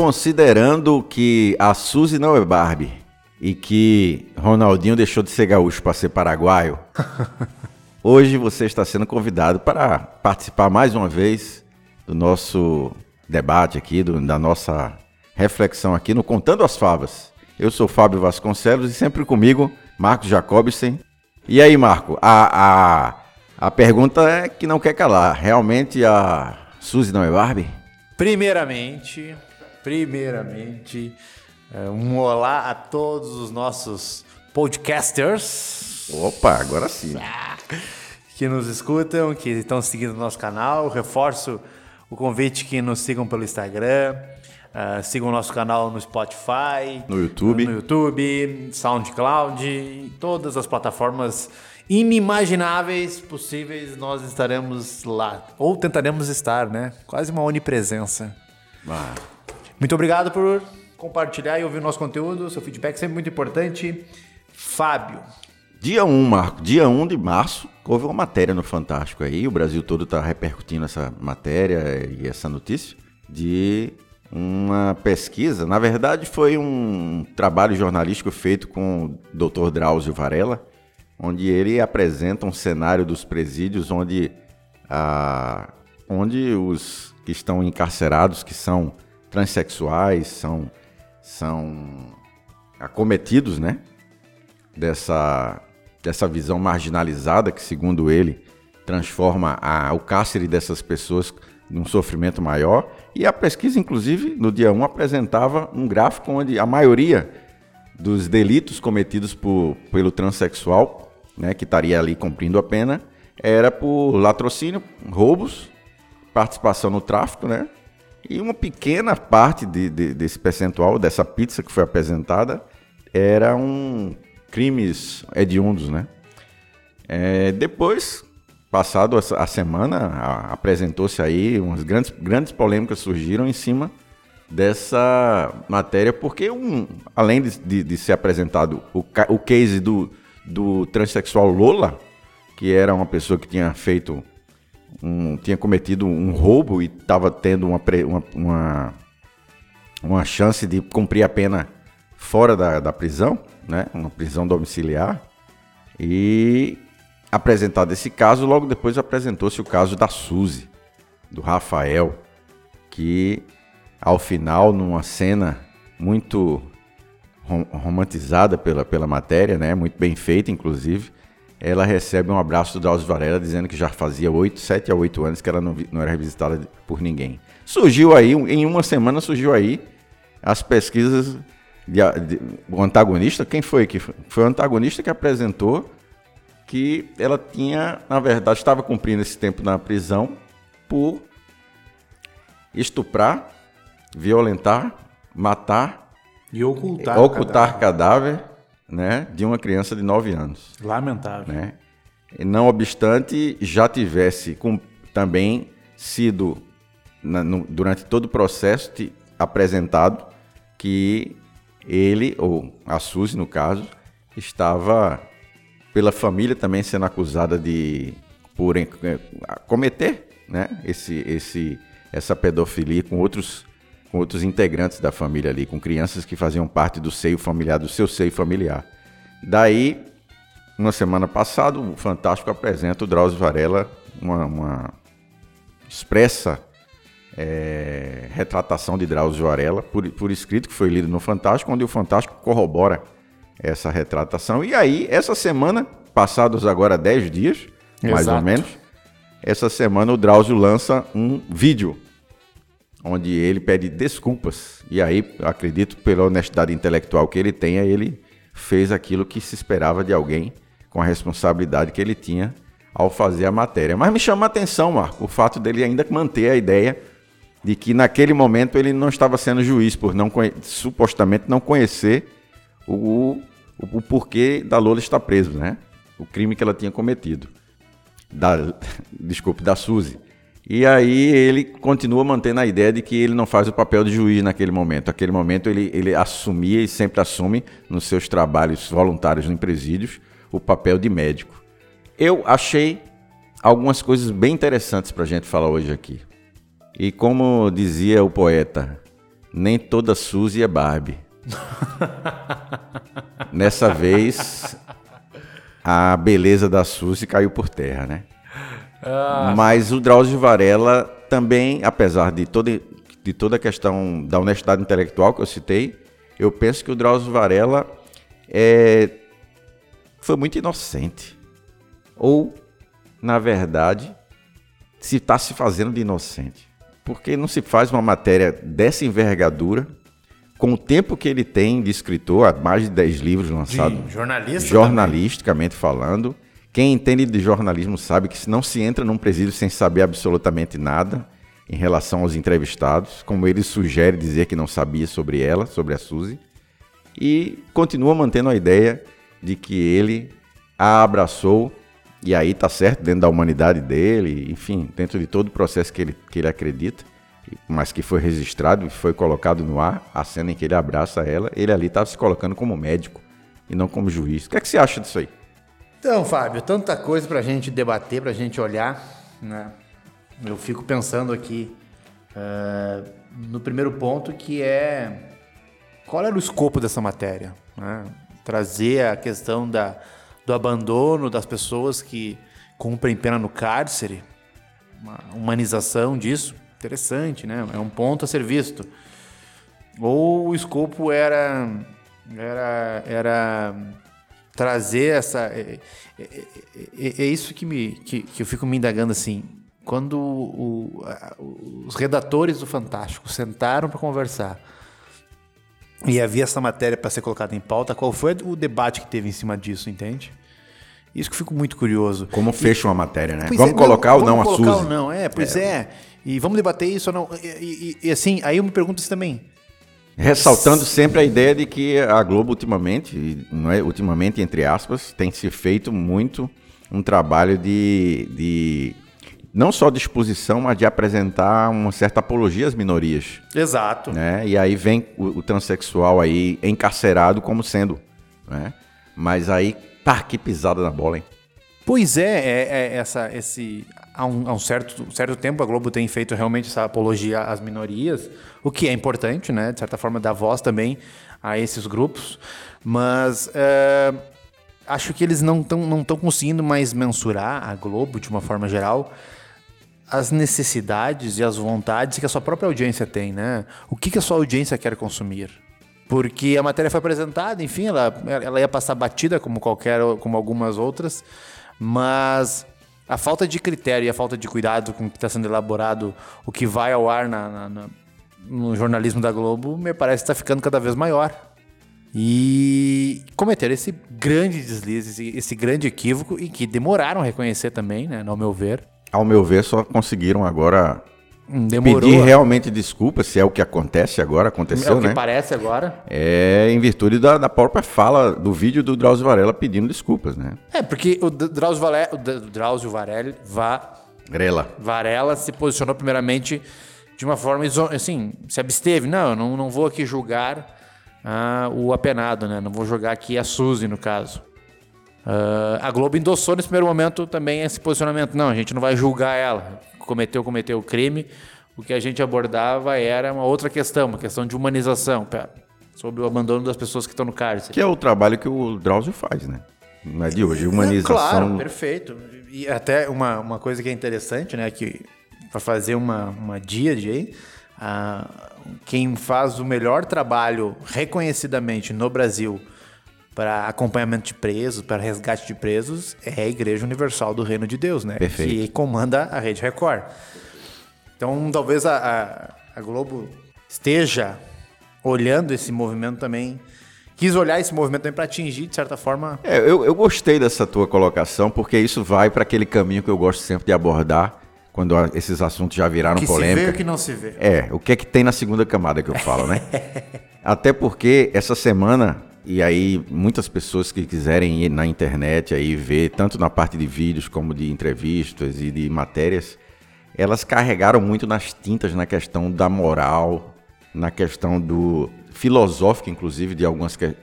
considerando que a Suzy não é Barbie e que Ronaldinho deixou de ser gaúcho para ser paraguaio, hoje você está sendo convidado para participar mais uma vez do nosso debate aqui, do, da nossa reflexão aqui no Contando as Favas. Eu sou Fábio Vasconcelos e sempre comigo, Marcos Jacobsen. E aí, Marco, a, a, a pergunta é que não quer calar. Realmente a Suzy não é Barbie? Primeiramente, primeiramente, é, um olá a todos os nossos podcasters. Opa, agora sim. Que nos escutam, que estão seguindo o nosso canal. Reforço o convite que nos sigam pelo Instagram. Uh, sigam o nosso canal no Spotify, no YouTube, no YouTube, SoundCloud, todas as plataformas inimagináveis possíveis, nós estaremos lá. Ou tentaremos estar, né? Quase uma onipresença. Ah. Muito obrigado por compartilhar e ouvir o nosso conteúdo. Seu feedback é sempre muito importante. Fábio. Dia 1, Marco. Dia 1 de março, houve uma matéria no Fantástico aí. O Brasil todo está repercutindo essa matéria e essa notícia de uma pesquisa. Na verdade, foi um trabalho jornalístico feito com o Dr. Drauzio Varela, onde ele apresenta um cenário dos presídios onde, ah, onde os que estão encarcerados, que são transexuais, são, são acometidos né, dessa, dessa visão marginalizada que, segundo ele, transforma a, o cárcere dessas pessoas num sofrimento maior. E a pesquisa, inclusive, no dia 1, apresentava um gráfico onde a maioria dos delitos cometidos por, pelo transexual né, que estaria ali cumprindo a pena, era por latrocínio, roubos, participação no tráfico, né? E uma pequena parte de, de, desse percentual, dessa pizza que foi apresentada, eram crimes hediondos, né? É, depois, passado a, a semana, apresentou-se aí umas grandes, grandes polêmicas surgiram em cima dessa matéria, porque um, além de, de, de ser apresentado o, o case do, do transexual Lola, que era uma pessoa que tinha feito um, tinha cometido um roubo e estava tendo uma, uma, uma, uma, chance de cumprir a pena fora da, da prisão, né? uma prisão domiciliar. E apresentado esse caso, logo depois apresentou-se o caso da Suzy, do Rafael, que ao final, numa cena muito romantizada pela, pela matéria, né? Muito bem feita, inclusive. Ela recebe um abraço do Drauzio Varela dizendo que já fazia 8, 7 a 8 anos que ela não, não era revisitada por ninguém. Surgiu aí, em uma semana surgiu aí as pesquisas de, de, o antagonista, quem foi que foi? foi o antagonista que apresentou que ela tinha, na verdade, estava cumprindo esse tempo na prisão por estuprar, violentar, matar e ocultar, ocultar cadáver. cadáver, né, de uma criança de 9 anos. Lamentável. Né? Não obstante, já tivesse com, também sido, na, no, durante todo o processo, te, apresentado que ele, ou a Suzy no caso, estava pela família também sendo acusada de por cometer né, esse, esse, essa pedofilia com outros com outros integrantes da família ali, com crianças que faziam parte do seio familiar, do seu seio familiar. Daí, uma semana passada, o Fantástico apresenta o Drauzio Varela, uma, uma expressa é, retratação de Drauzio Varela, por, por escrito, que foi lido no Fantástico, onde o Fantástico corrobora essa retratação. E aí, essa semana, passados agora 10 dias, mais Exato. ou menos, essa semana o Drauzio lança um vídeo onde ele pede desculpas. E aí, acredito, pela honestidade intelectual que ele tenha, ele fez aquilo que se esperava de alguém com a responsabilidade que ele tinha ao fazer a matéria. Mas me chama a atenção, Marco, o fato dele ainda manter a ideia de que naquele momento ele não estava sendo juiz por não supostamente não conhecer o, o, o porquê da Lola estar preso, né? O crime que ela tinha cometido. Da, desculpe, da Suzy. E aí ele continua mantendo a ideia de que ele não faz o papel de juiz naquele momento. Naquele momento ele, ele assumia e sempre assume nos seus trabalhos voluntários em presídios o papel de médico. Eu achei algumas coisas bem interessantes para a gente falar hoje aqui. E como dizia o poeta, nem toda Suzy é Barbie. Nessa vez, a beleza da Suzy caiu por terra, né? Ah. Mas o Drauzio Varela também, apesar de toda, de toda a questão da honestidade intelectual que eu citei, eu penso que o Drauzio Varela é, foi muito inocente. Ou, na verdade, se está se fazendo de inocente. Porque não se faz uma matéria dessa envergadura, com o tempo que ele tem de escritor, há mais de 10 livros lançados. Jornalisticamente também. falando. Quem entende de jornalismo sabe que não se entra num presídio sem saber absolutamente nada em relação aos entrevistados, como ele sugere dizer que não sabia sobre ela, sobre a Suzy, e continua mantendo a ideia de que ele a abraçou e aí tá certo dentro da humanidade dele, enfim, dentro de todo o processo que ele, que ele acredita, mas que foi registrado e foi colocado no ar, a cena em que ele abraça ela, ele ali estava se colocando como médico e não como juiz. O que, é que você acha disso aí? Então, Fábio, tanta coisa para a gente debater, para a gente olhar, né? Eu fico pensando aqui uh, no primeiro ponto que é qual era o escopo dessa matéria, né? Trazer a questão da do abandono das pessoas que cumprem pena no cárcere, uma humanização disso, interessante, né? É um ponto a ser visto. Ou o escopo era era era trazer essa é, é, é, é isso que me que, que, eu fico me indagando assim quando o, os redatores do Fantástico sentaram para conversar e havia essa matéria para ser colocada em pauta, qual foi o debate que teve em cima disso, entende? Isso que eu fico muito curioso. Como fecha uma matéria, né? Vamos é, colocar ou não a Suzy? Vamos colocar ou não, é, pois é. é. E vamos debater isso ou não. E, e, e, assim, aí eu me pergunto isso também. Ressaltando sempre a ideia de que a Globo ultimamente, não é ultimamente entre aspas, tem se feito muito um trabalho de, de não só de exposição, mas de apresentar uma certa apologia às minorias. Exato. Né? E aí vem o, o transexual aí encarcerado como sendo. Né? Mas aí, tá, que pisada na bola, hein? Pois é, é, é essa, esse, há um, há um certo, certo tempo a Globo tem feito realmente essa apologia às minorias, o que é importante, né? De certa forma, dar voz também a esses grupos. Mas é, acho que eles não estão não conseguindo mais mensurar a Globo, de uma forma geral, as necessidades e as vontades que a sua própria audiência tem, né? O que, que a sua audiência quer consumir? Porque a matéria foi apresentada, enfim, ela, ela ia passar batida como qualquer, como algumas outras, mas a falta de critério e a falta de cuidado com o que está sendo elaborado, o que vai ao ar na, na, na, no jornalismo da Globo, me parece que está ficando cada vez maior. E cometeram esse grande deslize, esse, esse grande equívoco, e que demoraram a reconhecer também, né, ao meu ver ao meu ver, só conseguiram agora Demorou. pedir realmente desculpas, se é o que acontece agora, aconteceu, né? É o que né? parece agora. É em virtude da, da própria fala do vídeo do Drauzio Varela pedindo desculpas, né? É, porque o Drauzio, Varela, o Drauzio Varela, Varela. Varela se posicionou primeiramente de uma forma, assim, se absteve. Não, eu não, não vou aqui julgar ah, o apenado, né? Não vou jogar aqui a Suzy, no caso. Uh, a Globo endossou nesse primeiro momento também esse posicionamento. Não, a gente não vai julgar ela. Cometeu, cometeu o crime. O que a gente abordava era uma outra questão, uma questão de humanização, sobre o abandono das pessoas que estão no cárcere. Que é o trabalho que o Drauzio faz, né? Não é de hoje, humanização. É, claro, perfeito. E até uma, uma coisa que é interessante, né, que para fazer uma, uma díade aí, uh, quem faz o melhor trabalho reconhecidamente no Brasil para acompanhamento de presos, para resgate de presos, é a Igreja Universal do Reino de Deus, né? Perfeito. Que comanda a Rede Record. Então, talvez a, a, a Globo esteja olhando esse movimento também quis olhar esse movimento também para atingir, de certa forma. É, eu, eu gostei dessa tua colocação, porque isso vai para aquele caminho que eu gosto sempre de abordar, quando esses assuntos já viraram que polêmica. Se vê o que não se vê. É, o que é que tem na segunda camada que eu falo, né? Até porque essa semana e aí, muitas pessoas que quiserem ir na internet aí ver, tanto na parte de vídeos como de entrevistas e de matérias, elas carregaram muito nas tintas na questão da moral, na questão do filosófico, inclusive, de algumas que,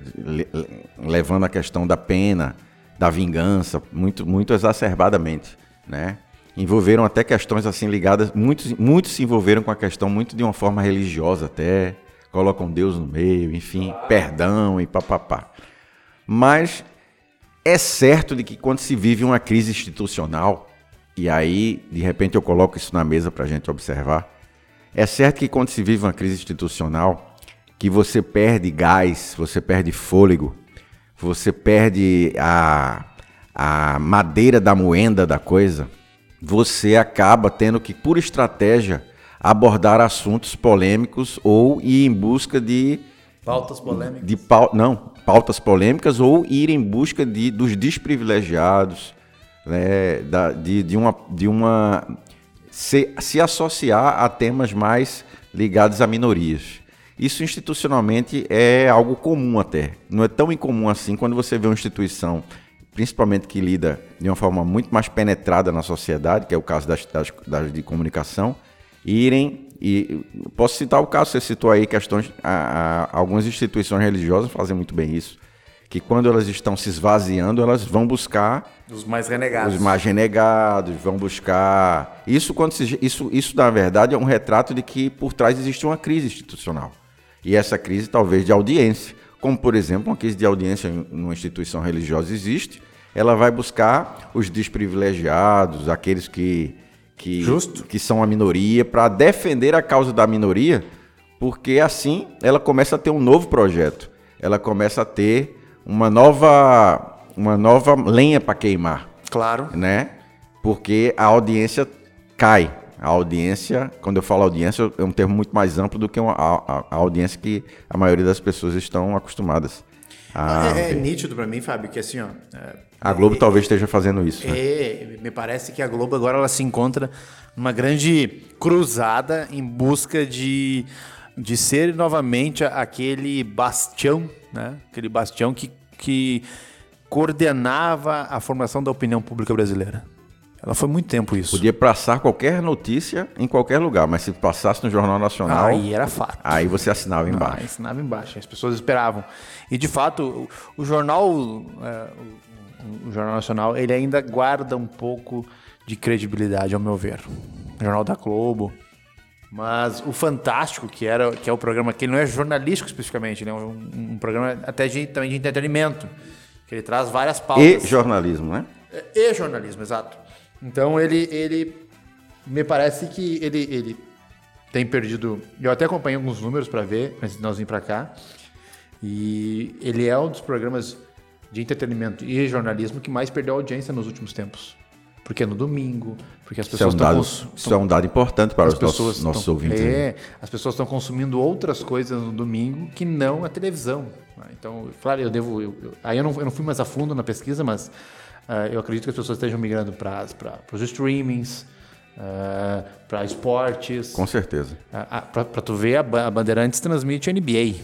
levando a questão da pena, da vingança, muito, muito exacerbadamente, né? Envolveram até questões assim ligadas, muitos, muitos se envolveram com a questão muito de uma forma religiosa até, colocam Deus no meio, enfim, perdão e papapá. Mas é certo de que quando se vive uma crise institucional, e aí de repente eu coloco isso na mesa para a gente observar, é certo que quando se vive uma crise institucional, que você perde gás, você perde fôlego, você perde a, a madeira da moenda da coisa, você acaba tendo que, por estratégia, abordar assuntos polêmicos ou ir em busca de. Pautas polêmicas? De, não, pautas polêmicas ou ir em busca de, dos desprivilegiados, né, da, de, de uma. De uma se, se associar a temas mais ligados a minorias. Isso institucionalmente é algo comum até. Não é tão incomum assim quando você vê uma instituição, principalmente que lida de uma forma muito mais penetrada na sociedade, que é o caso das, das, das de comunicação, irem e posso citar o caso você citou aí questões a, a, algumas instituições religiosas fazem muito bem isso que quando elas estão se esvaziando elas vão buscar os mais renegados. os mais renegados vão buscar. Isso quando se, isso isso na verdade é um retrato de que por trás existe uma crise institucional. E essa crise talvez de audiência. Como por exemplo uma crise de audiência em uma instituição religiosa existe ela vai buscar os desprivilegiados aqueles que que, Justo. que são a minoria, para defender a causa da minoria, porque assim ela começa a ter um novo projeto, ela começa a ter uma nova, uma nova lenha para queimar. Claro. Né? Porque a audiência cai. A audiência, quando eu falo audiência, é um termo muito mais amplo do que uma, a, a audiência que a maioria das pessoas estão acostumadas. A é, é nítido para mim, Fábio, que assim, ó, é, a Globo é, talvez esteja fazendo isso. Né? É, me parece que a Globo agora ela se encontra numa grande cruzada em busca de, de ser novamente aquele bastião, né? Aquele bastião que, que coordenava a formação da opinião pública brasileira. Ela foi muito tempo isso. Podia passar qualquer notícia em qualquer lugar, mas se passasse no Jornal Nacional. Aí era fato. Aí você assinava embaixo. Ah, assinava embaixo. As pessoas esperavam. E de fato, o, o jornal. É, o Jornal Nacional, ele ainda guarda um pouco de credibilidade, ao meu ver. O Jornal da Globo. Mas o Fantástico, que era que é o programa que não é jornalístico especificamente, né? um, um programa até de, também de entretenimento, que ele traz várias pautas. E jornalismo, né? E jornalismo, exato. Então ele, ele me parece que ele, ele tem perdido. Eu até acompanhei alguns números para ver antes de nós vir para cá. E ele é um dos programas de entretenimento e jornalismo que mais perdeu audiência nos últimos tempos. Porque é no domingo, porque as pessoas isso é um dado, Isso é um dado importante para os nossos, nossos estão, ouvintes. É, as pessoas estão consumindo outras coisas no domingo que não a televisão. Né? Então, claro, eu devo. Eu, eu, aí eu não, eu não fui mais a fundo na pesquisa, mas uh, eu acredito que as pessoas estejam migrando para os streamings, uh, para esportes. Com certeza. Uh, para tu ver, a, a Bandeirantes transmite NBA.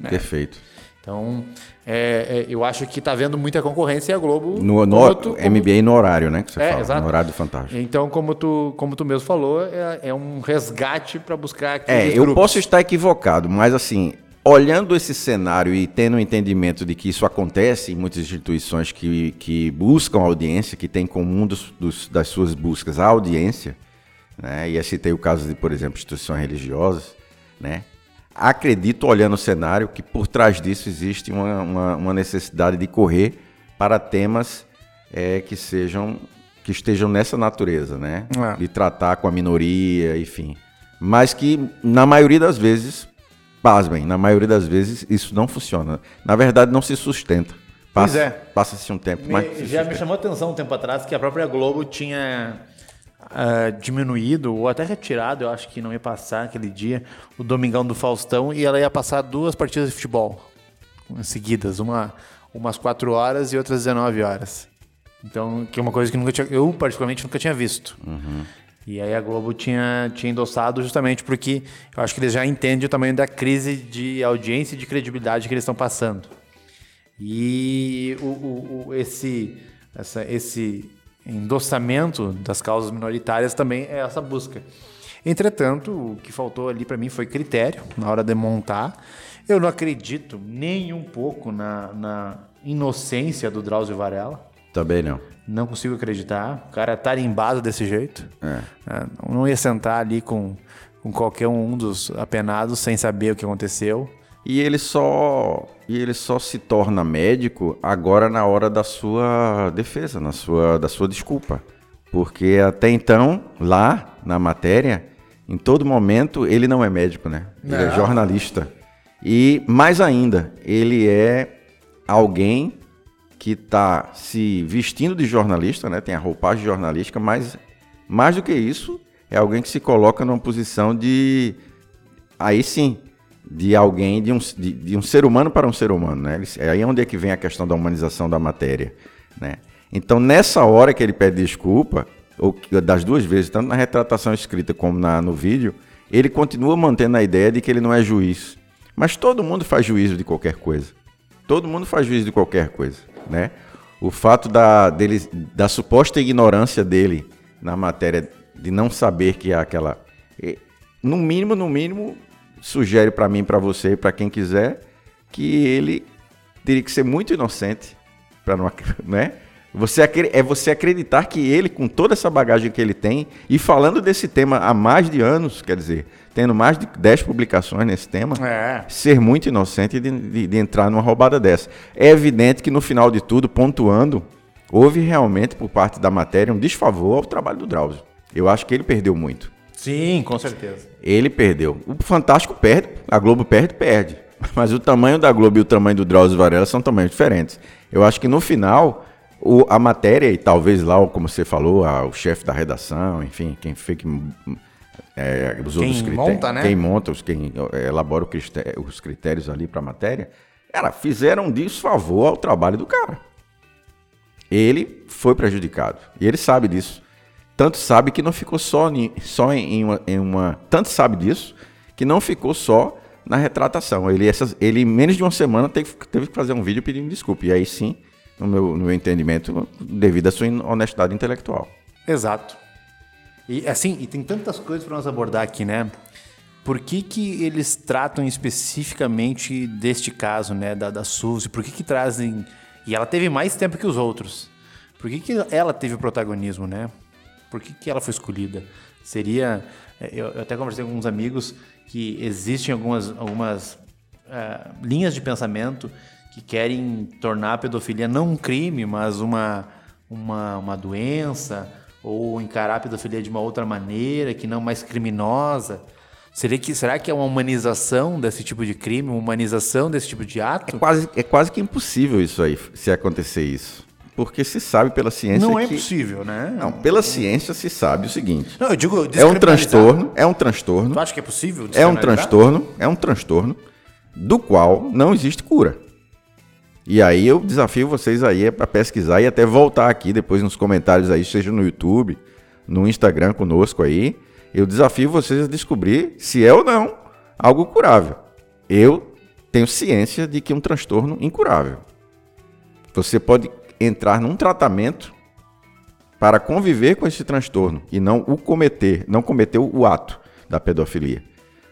Né? Perfeito. Então, é, é, eu acho que está vendo muita concorrência e a Globo. No, no tu, MBA no horário, né? Que você é, fala, exato. no horário do Fantástico. Então, como tu, como tu mesmo falou, é, é um resgate para buscar. É, eu grupos. posso estar equivocado, mas assim, olhando esse cenário e tendo o um entendimento de que isso acontece em muitas instituições que, que buscam audiência, que tem como um dos, dos, das suas buscas a audiência, né? E eu citei o caso de, por exemplo, instituições religiosas, né? Acredito, olhando o cenário, que por trás disso existe uma, uma, uma necessidade de correr para temas é, que sejam que estejam nessa natureza, né? É. De tratar com a minoria, enfim. Mas que, na maioria das vezes, pasmem, na maioria das vezes isso não funciona. Na verdade, não se sustenta. Passa, pois é. Passa-se um tempo, me, mas... Já me chamou a atenção um tempo atrás que a própria Globo tinha uh, diminuído ou até retirado, eu acho que não ia passar aquele dia, o Domingão do Faustão e ela ia passar duas partidas de futebol seguidas, uma umas 4 horas e outras 19 horas. Então, que é uma coisa que nunca tinha, eu particularmente nunca tinha visto. Uhum. E aí a Globo tinha, tinha endossado justamente porque eu acho que eles já entendem o tamanho da crise de audiência e de credibilidade que eles estão passando. E o, o, o esse, essa, esse endossamento das causas minoritárias também é essa busca. Entretanto, o que faltou ali para mim foi critério na hora de montar. Eu não acredito nem um pouco na, na inocência do Drauzio Varela. Também não. Não consigo acreditar. O cara tarimbado desse jeito. É. É, não ia sentar ali com, com qualquer um dos apenados sem saber o que aconteceu. E ele só e ele só se torna médico agora na hora da sua defesa, na sua da sua desculpa. Porque até então, lá na matéria, em todo momento ele não é médico, né? Ele é jornalista. E mais ainda, ele é alguém que está se vestindo de jornalista, né? Tem a roupagem jornalística, mas mais do que isso, é alguém que se coloca numa posição de aí sim, de alguém, de um, de, de um ser humano para um ser humano, né? É aí onde é que vem a questão da humanização da matéria, né? Então, nessa hora que ele pede desculpa, ou das duas vezes, tanto na retratação escrita como na, no vídeo, ele continua mantendo a ideia de que ele não é juiz. Mas todo mundo faz juízo de qualquer coisa. Todo mundo faz juízo de qualquer coisa, né? O fato da, dele, da suposta ignorância dele na matéria de não saber que há aquela... No mínimo, no mínimo, sugere para mim, para você e para quem quiser, que ele teria que ser muito inocente para não, né? Você é você acreditar que ele, com toda essa bagagem que ele tem, e falando desse tema há mais de anos, quer dizer, tendo mais de 10 publicações nesse tema, é. ser muito inocente de, de, de, entrar numa roubada dessa. É evidente que no final de tudo, pontuando, houve realmente por parte da matéria um desfavor ao trabalho do Drauzio. Eu acho que ele perdeu muito. Sim, com certeza. Ele perdeu. O Fantástico perde, a Globo perde, perde. Mas o tamanho da Globo e o tamanho do Drauzio Varela são tamanhos diferentes. Eu acho que no final o, a matéria, e talvez lá, como você falou, a, o chefe da redação, enfim, quem fica. É, os quem outros monta, né? Quem monta, os, quem é, elabora os critérios ali para a matéria, cara, fizeram disso favor ao trabalho do cara. Ele foi prejudicado. E ele sabe disso. Tanto sabe que não ficou só, em, só em, uma, em uma. Tanto sabe disso que não ficou só na retratação. Ele, essas, ele em menos de uma semana, teve, teve que fazer um vídeo pedindo desculpa. E aí sim no meu, no meu entendimento, devido à sua honestidade intelectual. Exato. E assim, e tem tantas coisas para nós abordar aqui, né? Por que, que eles tratam especificamente deste caso, né, da, da Suzy? Por que, que trazem. E ela teve mais tempo que os outros. Por que, que ela teve o protagonismo, né? Por que, que ela foi escolhida? Seria. É, eu, eu até conversei com alguns amigos que existem algumas, algumas uh, linhas de pensamento que querem tornar a pedofilia não um crime, mas uma, uma, uma doença, ou encarar a pedofilia de uma outra maneira, que não mais criminosa. Será que, será que é uma humanização desse tipo de crime, uma humanização desse tipo de ato? É quase, é quase que impossível isso aí, se acontecer isso. Porque se sabe pela ciência Não é possível, né? Não, pela ciência se sabe o seguinte. Não, eu digo É um transtorno, é um transtorno. Tu acha que é possível É um transtorno, é um transtorno do qual não existe cura. E aí eu desafio vocês aí para pesquisar e até voltar aqui depois nos comentários aí, seja no YouTube, no Instagram conosco aí. Eu desafio vocês a descobrir se é ou não algo curável. Eu tenho ciência de que é um transtorno incurável. Você pode entrar num tratamento para conviver com esse transtorno e não o cometer, não cometer o ato da pedofilia.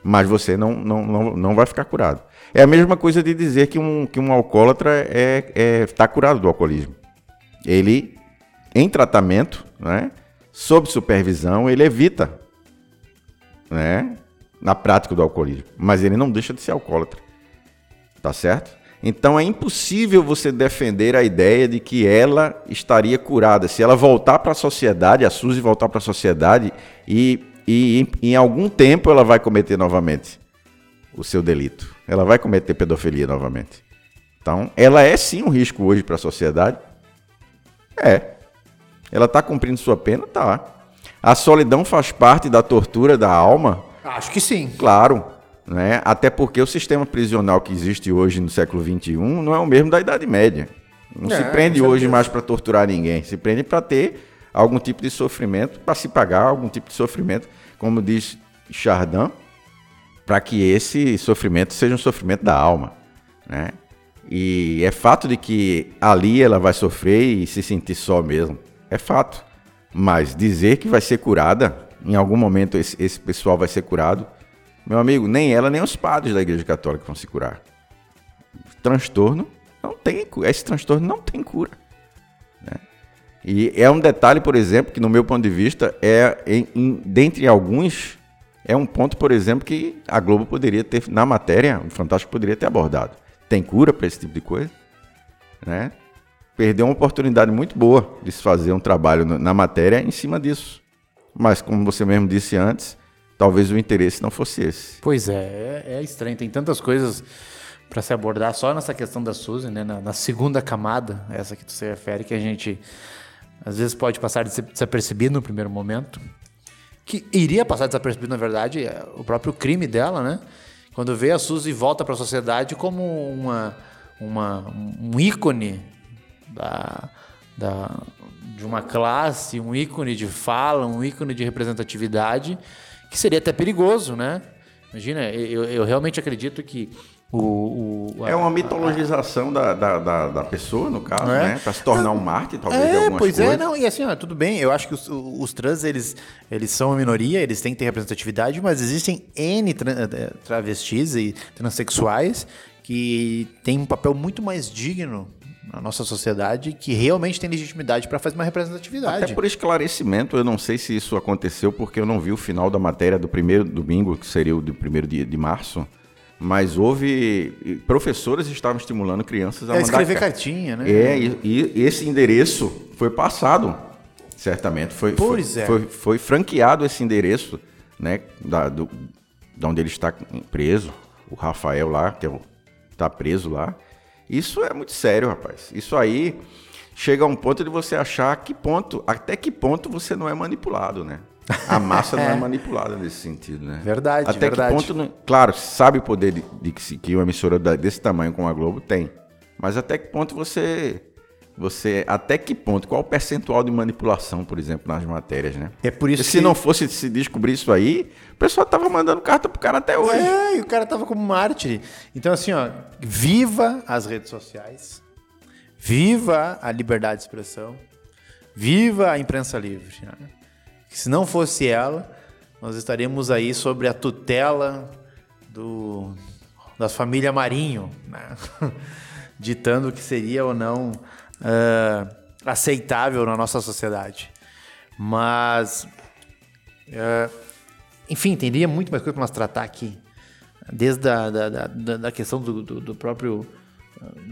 Mas você não, não, não, não vai ficar curado. É a mesma coisa de dizer que um, que um alcoólatra está é, é, tá curado do alcoolismo. Ele, em tratamento, né, sob supervisão, ele evita né, na prática do alcoolismo. Mas ele não deixa de ser alcoólatra. Tá certo? Então é impossível você defender a ideia de que ela estaria curada. Se ela voltar para a sociedade, a Suzy voltar para a sociedade e, e em, em algum tempo ela vai cometer novamente o seu delito ela vai cometer pedofilia novamente. Então, ela é sim um risco hoje para a sociedade. É. Ela está cumprindo sua pena? Tá. A solidão faz parte da tortura da alma? Acho que sim. Claro. Né? Até porque o sistema prisional que existe hoje no século XXI não é o mesmo da Idade Média. Não é, se prende hoje mais para torturar ninguém. Se prende para ter algum tipo de sofrimento, para se pagar algum tipo de sofrimento. Como diz Chardin, para que esse sofrimento seja um sofrimento da alma, né? E é fato de que ali ela vai sofrer e se sentir só mesmo. É fato. Mas dizer que vai ser curada, em algum momento esse, esse pessoal vai ser curado, meu amigo, nem ela nem os padres da Igreja Católica vão se curar. Transtorno não tem, esse transtorno não tem cura. Né? E é um detalhe, por exemplo, que no meu ponto de vista é em, em dentre alguns é um ponto, por exemplo, que a Globo poderia ter, na matéria, o Fantástico poderia ter abordado. Tem cura para esse tipo de coisa? Né? Perdeu uma oportunidade muito boa de se fazer um trabalho na matéria em cima disso. Mas, como você mesmo disse antes, talvez o interesse não fosse esse. Pois é, é, é estranho. Tem tantas coisas para se abordar só nessa questão da Suzy, né? Na, na, segunda camada, essa que tu se refere, que a gente às vezes pode passar desapercebido no primeiro momento que iria passar desapercebido, na verdade, é o próprio crime dela, né? Quando vê a Suzy volta para a sociedade como uma, uma, um ícone da, da, de uma classe, um ícone de fala, um ícone de representatividade, que seria até perigoso, né? Imagina, eu, eu realmente acredito que o, o, a, é uma mitologização a, da, da, da, pessoa, no caso, é. né? Para se tornar um mártir, talvez, é, de algumas pois coisas. é, não, e assim, ó, tudo bem, eu acho que os, os trans, eles, eles são uma minoria, eles têm que ter representatividade, mas existem N tra eh, travestis e transexuais que têm um papel muito mais digno na nossa sociedade que realmente tem legitimidade para fazer uma representatividade. Até por esclarecimento, eu não sei se isso aconteceu porque eu não vi o final da matéria do primeiro domingo, que seria o do primeiro dia de março, mas houve. Professores estavam estimulando crianças a é, escrever cartinha, né? É, e, e, esse endereço foi passado, certamente. Foi, pois foi, é. foi, foi, franqueado esse endereço, né? Da, do, da onde ele está preso, o Rafael lá, que é está preso lá. Isso é muito sério, rapaz. Isso aí chega a um ponto de você achar que ponto, até que ponto você não é manipulado, né? A massa não é manipulada nesse sentido, né? Verdade, Até verdade. que ponto, claro, sabe o poder de, de, de, que uma emissora desse tamanho como a Globo tem. Mas até que ponto você você até que ponto, qual o percentual de manipulação, por exemplo, nas matérias, né? É por isso e se não fosse se descobrir isso aí, o pessoal tava mandando carta pro cara até hoje. É, e o cara tava como mártir. Então assim, ó, viva as redes sociais. Viva a liberdade de expressão. Viva a imprensa livre. Né? se não fosse ela, nós estaríamos aí sobre a tutela do, da família Marinho, né? ditando o que seria ou não uh, aceitável na nossa sociedade. Mas, uh, enfim, teria muito mais coisa para nós tratar aqui. Desde a da, da, da questão do, do, do, próprio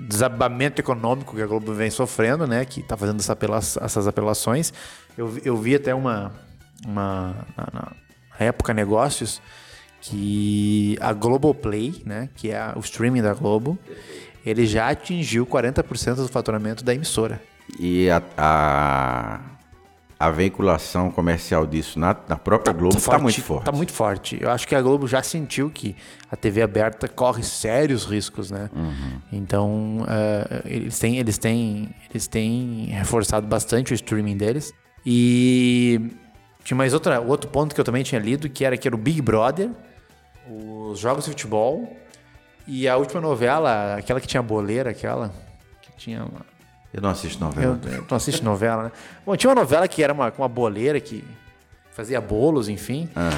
desabamento econômico que a Globo vem sofrendo, né? Que está fazendo essa apela essas apelações. Eu, eu vi até uma, uma na, na época negócios que a Globoplay, né, que é o streaming da Globo, ele já atingiu 40% do faturamento da emissora. E a, a, a veiculação comercial disso na, na própria Globo está tá muito forte. Está muito forte. Eu acho que a Globo já sentiu que a TV aberta corre sérios riscos, né? Uhum. Então, uh, eles, têm, eles, têm, eles têm reforçado bastante o streaming deles. E tinha mais outra, outro ponto que eu também tinha lido, que era que era o Big Brother, os jogos de futebol e a última novela, aquela que tinha boleira, aquela que tinha uma... Eu não assisto novela. Eu, eu não assisto novela, né? Bom, tinha uma novela que era uma, uma boleira que fazia bolos, enfim. Ah.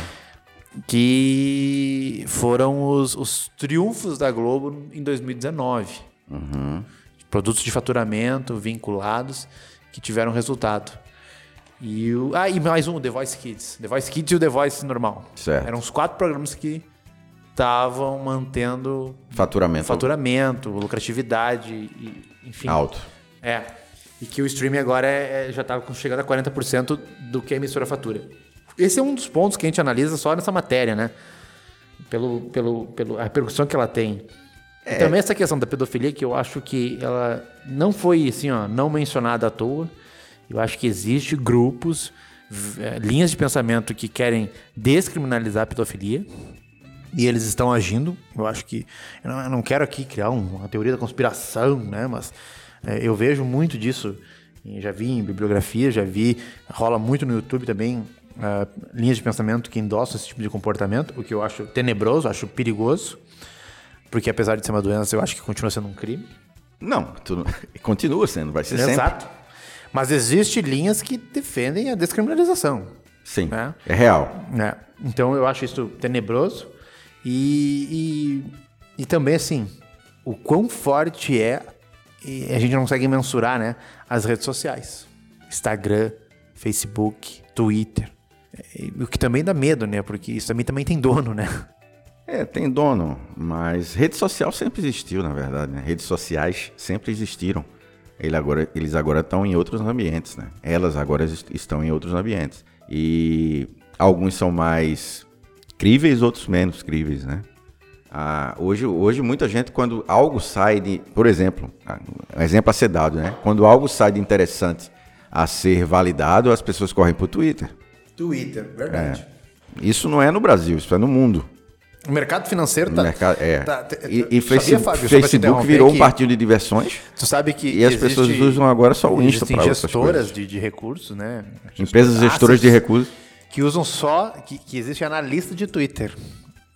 Que foram os, os triunfos da Globo em 2019. Uhum. Produtos de faturamento vinculados que tiveram resultado. E o, ah, e mais um, The Voice Kids. The Voice Kids e o The Voice normal. Certo. Eram os quatro programas que estavam mantendo faturamento, faturamento, lucratividade, e, enfim. Alto. É. E que o streaming agora é, é, já estava chegando a 40% do que a emissora fatura. Esse é um dos pontos que a gente analisa só nessa matéria, né? Pelo, pelo, pelo a repercussão que ela tem. É. Também essa questão da pedofilia, que eu acho que ela não foi assim, ó, não mencionada à toa. Eu acho que existe grupos, é, linhas de pensamento que querem descriminalizar a pedofilia. E eles estão agindo. Eu acho que. Eu não, eu não quero aqui criar uma teoria da conspiração, né? Mas é, eu vejo muito disso. Já vi em bibliografia, já vi. Rola muito no YouTube também uh, linhas de pensamento que endossam esse tipo de comportamento, o que eu acho tenebroso, acho perigoso. Porque apesar de ser uma doença, eu acho que continua sendo um crime. Não, tu, continua sendo, vai ser Exato. sempre. Exato. Mas existem linhas que defendem a descriminalização. Sim, né? é real. É. Então eu acho isso tenebroso. E, e, e, também, assim, o quão forte é, a gente não consegue mensurar, né? As redes sociais. Instagram, Facebook, Twitter. O que também dá medo, né? Porque isso também, também tem dono, né? É, tem dono, mas rede social sempre existiu, na verdade. Né? Redes sociais sempre existiram. Ele agora, eles agora estão em outros ambientes, né? Elas agora estão em outros ambientes. E alguns são mais críveis, outros menos críveis, né? Ah, hoje, hoje muita gente, quando algo sai de, por exemplo, um exemplo a ser dado, né? Quando algo sai de interessante a ser validado, as pessoas correm para o Twitter. Twitter, verdade. É. Isso não é no Brasil, isso é no mundo. O mercado financeiro está. Mercado, é. Tá, e, e Facebook, Fábio, Facebook virou um partido de diversões. Tu sabe que. E as pessoas usam agora só o Insta para gestoras de, de recursos, né? Empresas gestoras de recursos. Que usam só. Que, que existe analista de Twitter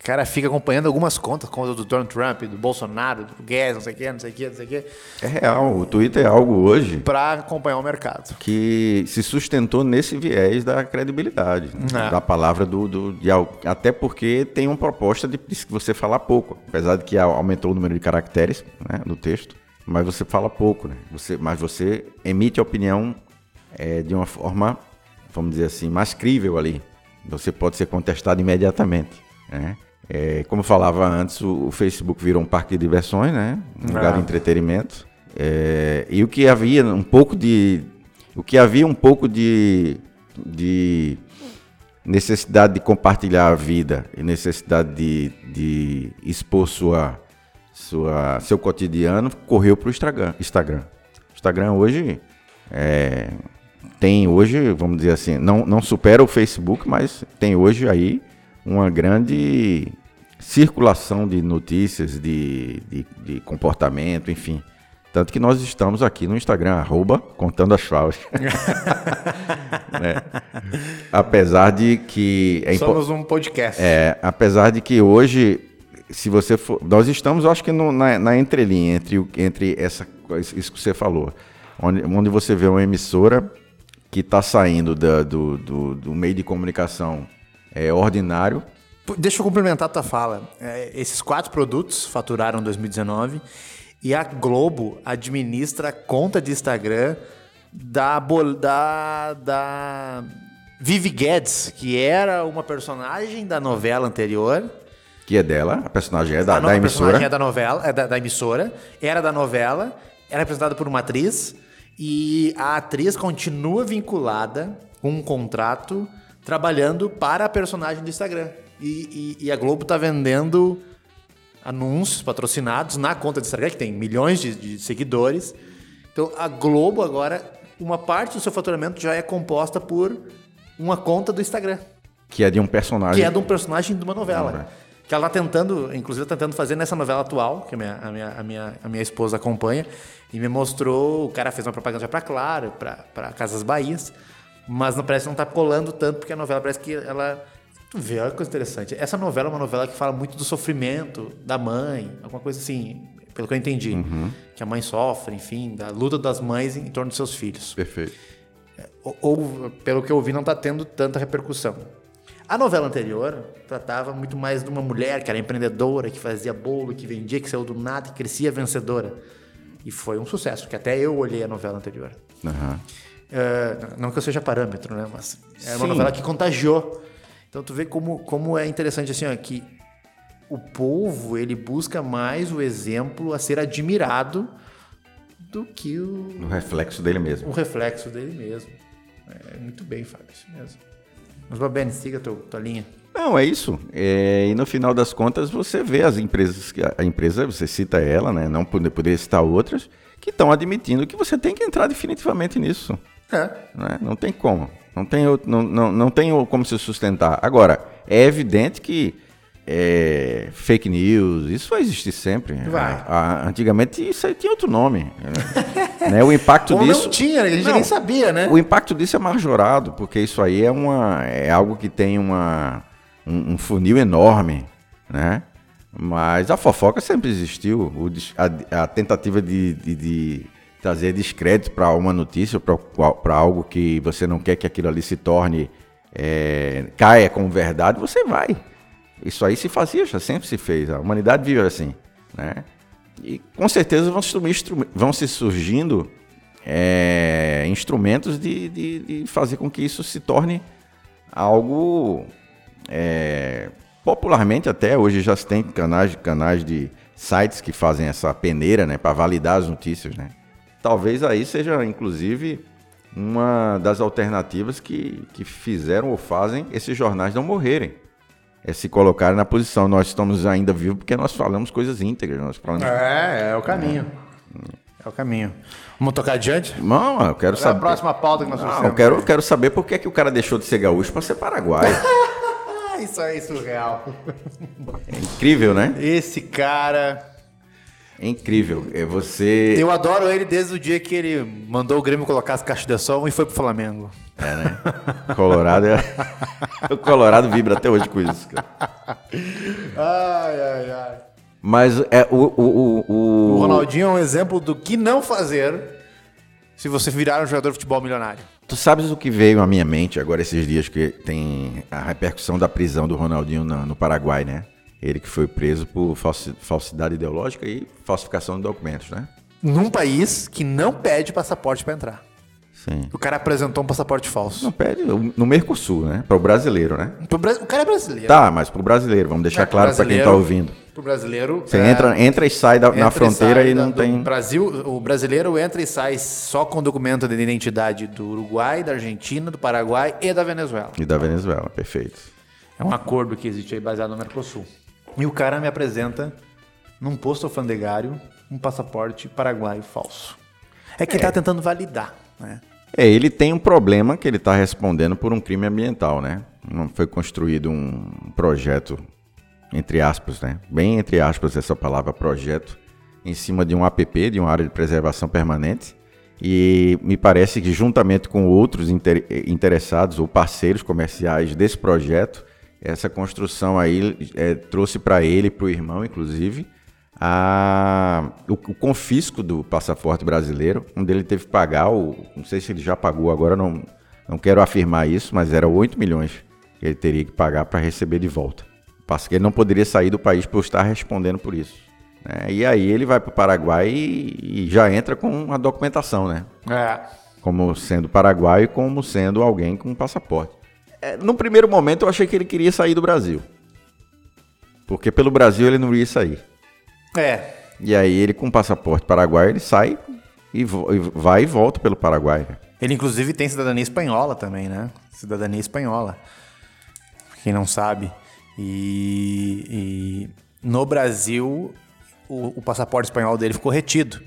cara fica acompanhando algumas contas, como do Donald Trump, do Bolsonaro, do Guedes, não sei o que, não sei o que, não sei o que. É real, o Twitter é algo hoje. Para acompanhar o mercado. Que se sustentou nesse viés da credibilidade, é. da palavra do. do de, até porque tem uma proposta de, de você falar pouco. Apesar de que aumentou o número de caracteres né, no texto, mas você fala pouco, né? Você, mas você emite a opinião é, de uma forma, vamos dizer assim, mais crível ali. Você pode ser contestado imediatamente. Né? É, como eu falava antes, o, Facebook virou um parque de diversões, né? Um lugar de ah. entretenimento. É, e o que havia um pouco de. O que havia um pouco de, de necessidade de compartilhar a vida e necessidade de, de expor sua, sua, seu cotidiano correu para o Instagram. Instagram. Instagram hoje é, tem hoje, vamos dizer assim, não, não supera o Facebook, mas tem hoje aí uma grande circulação de notícias, de, de, de, comportamento, enfim. Tanto que nós estamos aqui no Instagram, arroba, contando as falas. né? Apesar de que... É Somos um podcast. É, apesar de que hoje, se você for... Nós estamos, acho que no, na, na entrelinha, entre, entre essa, isso que você falou. Onde, onde você vê uma emissora que está saindo da, do, do, do meio de comunicação é, ordinário. Deixa eu complementar a tua fala. É, esses quatro produtos faturaram em 2019 e a Globo administra a conta de Instagram da, da, da Vivi Guedes, que era uma personagem da novela anterior. Que é dela, a personagem é da, a da emissora. A personagem é da novela, é da, da emissora, era da novela, era representada por uma atriz e a atriz continua vinculada com um contrato trabalhando para a personagem do Instagram. E, e, e, a Globo tá vendendo anúncios patrocinados na conta do Instagram, que tem milhões de, de, seguidores. Então a Globo agora, uma parte do seu faturamento já é composta por uma conta do Instagram. Que é de um personagem. Que é de um personagem de uma novela. Que ela está tentando, inclusive tá tentando fazer nessa novela atual, que a minha, a minha, a minha, a minha esposa acompanha, e me mostrou, o cara fez uma propaganda já para Claro, para Casas Bahias, mas não parece não tá colando tanto, porque a novela parece que ela. Tu vê, olha que coisa interessante. Essa novela é uma novela que fala muito do sofrimento da mãe, alguma coisa assim, pelo que eu entendi. Uhum. Que a mãe sofre, enfim, da luta das mães em, torno dos seus filhos. Perfeito. Ou, ou, pelo que eu vi, não está tendo tanta repercussão. A novela anterior tratava muito mais de uma mulher que era empreendedora, que fazia bolo, que vendia, que saiu do nada e crescia vencedora. E foi um sucesso, que até eu olhei a novela anterior. Uhum. É, não que eu seja parâmetro, né? Mas é uma Sim. novela que contagiou. Então tu vê como, como é interessante assim, ó, que o povo ele busca mais o exemplo a ser admirado do que o. O reflexo dele mesmo. O reflexo dele mesmo. É, muito bem, Fábio, isso mesmo. Mas, Babene, siga a tua, tua linha. Não, é isso. É, e no final das contas você vê as empresas, a empresa, você cita ela, né? Não poderia citar outras, que estão admitindo que você tem que entrar definitivamente nisso. É. Né? Não tem como. Não tem, não, não, não tem como se sustentar. Agora, é evidente que é, fake news, isso vai existir sempre. Vai. A, a, antigamente isso aí tinha outro nome. Né? né? O impacto Ou disso. Não tinha, a gente não, nem sabia, né? O impacto disso é majorado, porque isso aí é, uma, é algo que tem uma, um, um funil enorme, né? Mas a fofoca sempre existiu. O, a, a tentativa de, de, de trazer descrédito para uma notícia, para algo que você não quer que aquilo ali se torne, é, caia como verdade, você vai. Isso aí se fazia, já sempre se fez. A humanidade vive assim. Né? E com certeza vão, vão se surgindo é, instrumentos de, de, de, fazer com que isso se torne algo é, popularmente até hoje já se tem canais, canais de sites que fazem essa peneira, né, para validar as notícias, né? Talvez aí seja, inclusive, uma das alternativas que, que fizeram ou fazem esses jornais não morrerem. É se colocarem na posição. Nós estamos ainda vivos porque nós falamos coisas íntegras. Nós falamos... É, é o caminho. É o caminho. Vamos tocar adiante? Não, eu quero É a saber. próxima pauta que nós Não, trouxemos. eu quero, eu quero saber por que, é que o cara deixou de ser gaúcho para ser paraguaio. Ah, isso aí é surreal. É incrível, né? Esse cara. É incrível. É você. Eu adoro ele desde o dia que ele mandou o Grêmio colocar as caixas de som e foi pro Flamengo. É, né? Colorado é. o Colorado vibra até hoje com isso, cara. Ai, ai, ai. Mas é o. O, o, o- O Ronaldinho é um exemplo do que não fazer se você virar um jogador de futebol milionário. Tu sabes o que veio à minha mente agora esses dias que tem a repercussão da prisão do Ronaldinho na- no Paraguai, né? Ele que foi preso por falsi- falsidade ideológica e falsificação de documentos, né? Num país que não pede passaporte pra entrar. Sim. O cara apresentou um passaporte falso. Não pede no Mercosul, né? Para o brasileiro, né? Bra- O cara é brasileiro. Tá, mas pro brasileiro, vamos deixar É, claro para quem tá brasileiro- ouvindo. Pro brasileiro. Você é, entra, entra e sai da- na entra fronteira sai e da- não do tem. Brasil, o brasileiro entra e sai só com documento de identidade do Uruguai, da Argentina, do Paraguai e da Venezuela. E da Venezuela, perfeito. É um acordo que existe aí baseado no Mercosul. E o cara me apresenta num posto alfandegário um passaporte paraguaio falso. É que ele tá tentando validar, né? É, ele tem um problema que ele está respondendo por um crime ambiental, né? Não foi construído um projeto, entre aspas, né? Bem entre aspas essa palavra projeto, em cima de um APP, de uma área de preservação permanente. E me parece que juntamente com outros inter- interessados ou parceiros comerciais desse projeto, essa construção aí é, trouxe para ele, para o irmão, inclusive, a, o, o confisco do passaporte brasileiro, onde ele teve que pagar, o, não sei se ele já pagou agora, não, não quero afirmar isso, mas era 8 milhões que ele teria que pagar para receber de volta. Passa que ele não poderia sair do país por estar respondendo por isso. né? E aí ele vai para o Paraguai e, e já entra com a documentação, né? É. Como sendo paraguaio e como sendo alguém com passaporte. É, no primeiro momento eu achei que ele queria sair do Brasil. Porque pelo Brasil ele não ia sair. É. E aí ele com passaporte paraguaio, ele sai e, vai e volta pelo Paraguai. né? Ele, inclusive, tem cidadania espanhola também, né? Cidadania espanhola. Quem não sabe. E, e no Brasil, o, o passaporte espanhol dele ficou retido.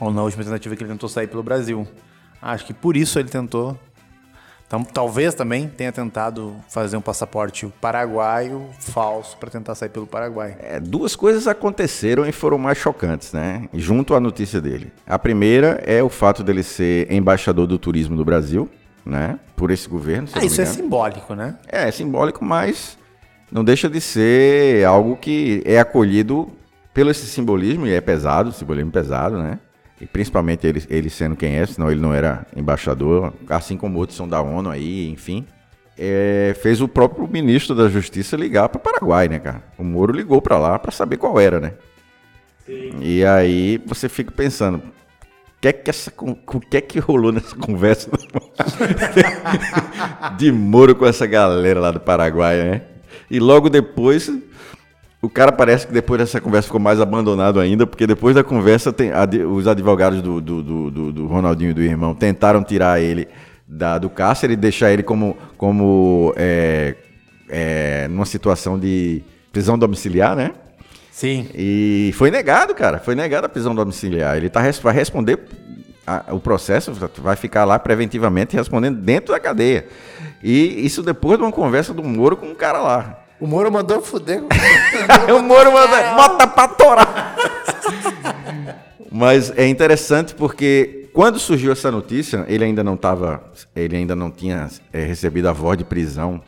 Ou na última tentativa que ele tentou sair pelo Brasil. Acho que por isso ele tentou. Então, talvez também tenha tentado fazer um passaporte paraguaio falso para tentar sair pelo Paraguai. É, duas coisas aconteceram e foram mais chocantes, né? Junto à notícia dele. A primeira é o fato dele ser embaixador do turismo do Brasil, né? Por esse governo. Ah, isso é simbólico, né? É, é simbólico, mas não deixa de ser algo que é acolhido pelo esse simbolismo, e é pesado, simbolismo pesado, né? E principalmente ele, ele sendo quem é, senão ele não era embaixador, assim como outros são da ONU aí, enfim. É, fez o próprio ministro da Justiça ligar para o Paraguai, né, cara? O Moro ligou para lá para saber qual era, né? E aí você fica pensando, o que é que, essa, o que é que rolou nessa conversa de Moro com essa galera lá do Paraguai, né? E logo depois, o cara parece que depois dessa conversa ficou mais abandonado ainda, porque depois da conversa, tem, adi- os advogados do, do, do, do- Ronaldinho e do irmão tentaram tirar ele da, do cárcere e deixar ele como, como é, é, numa situação de prisão domiciliar, né? Sim. E foi negado, cara. Foi negada a prisão domiciliar. Ele tá, vai responder a- o processo, vai ficar lá preventivamente respondendo dentro da cadeia. E isso depois de uma conversa do Moro com um cara lá. O Moro mandou fuder. o Moro manda, bota pra torar. Mas é interessante porque quando surgiu essa notícia, ele ainda não estava, ele ainda não tinha é, recebido a voz de prisão.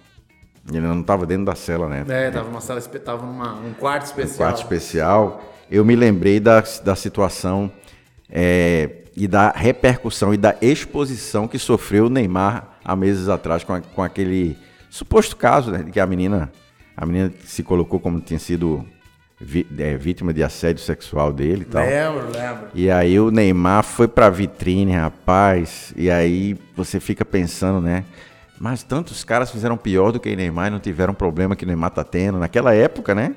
Ele não estava dentro da cela, né? É, tava numa sala, tava numa, um quarto especial. quarto especial, eu me lembrei da, da situação é, e da repercussão e da exposição que sofreu o Neymar há meses atrás com, a- com aquele suposto caso, né, de que a menina, a menina se colocou como tinha sido é, vítima de assédio sexual dele e tal. Lembro, lembro. E aí o Neymar foi pra vitrine, rapaz. E aí você fica pensando, né? Mas tantos caras fizeram pior do que o Neymar e não tiveram problema que o Neymar tá tendo naquela época, né?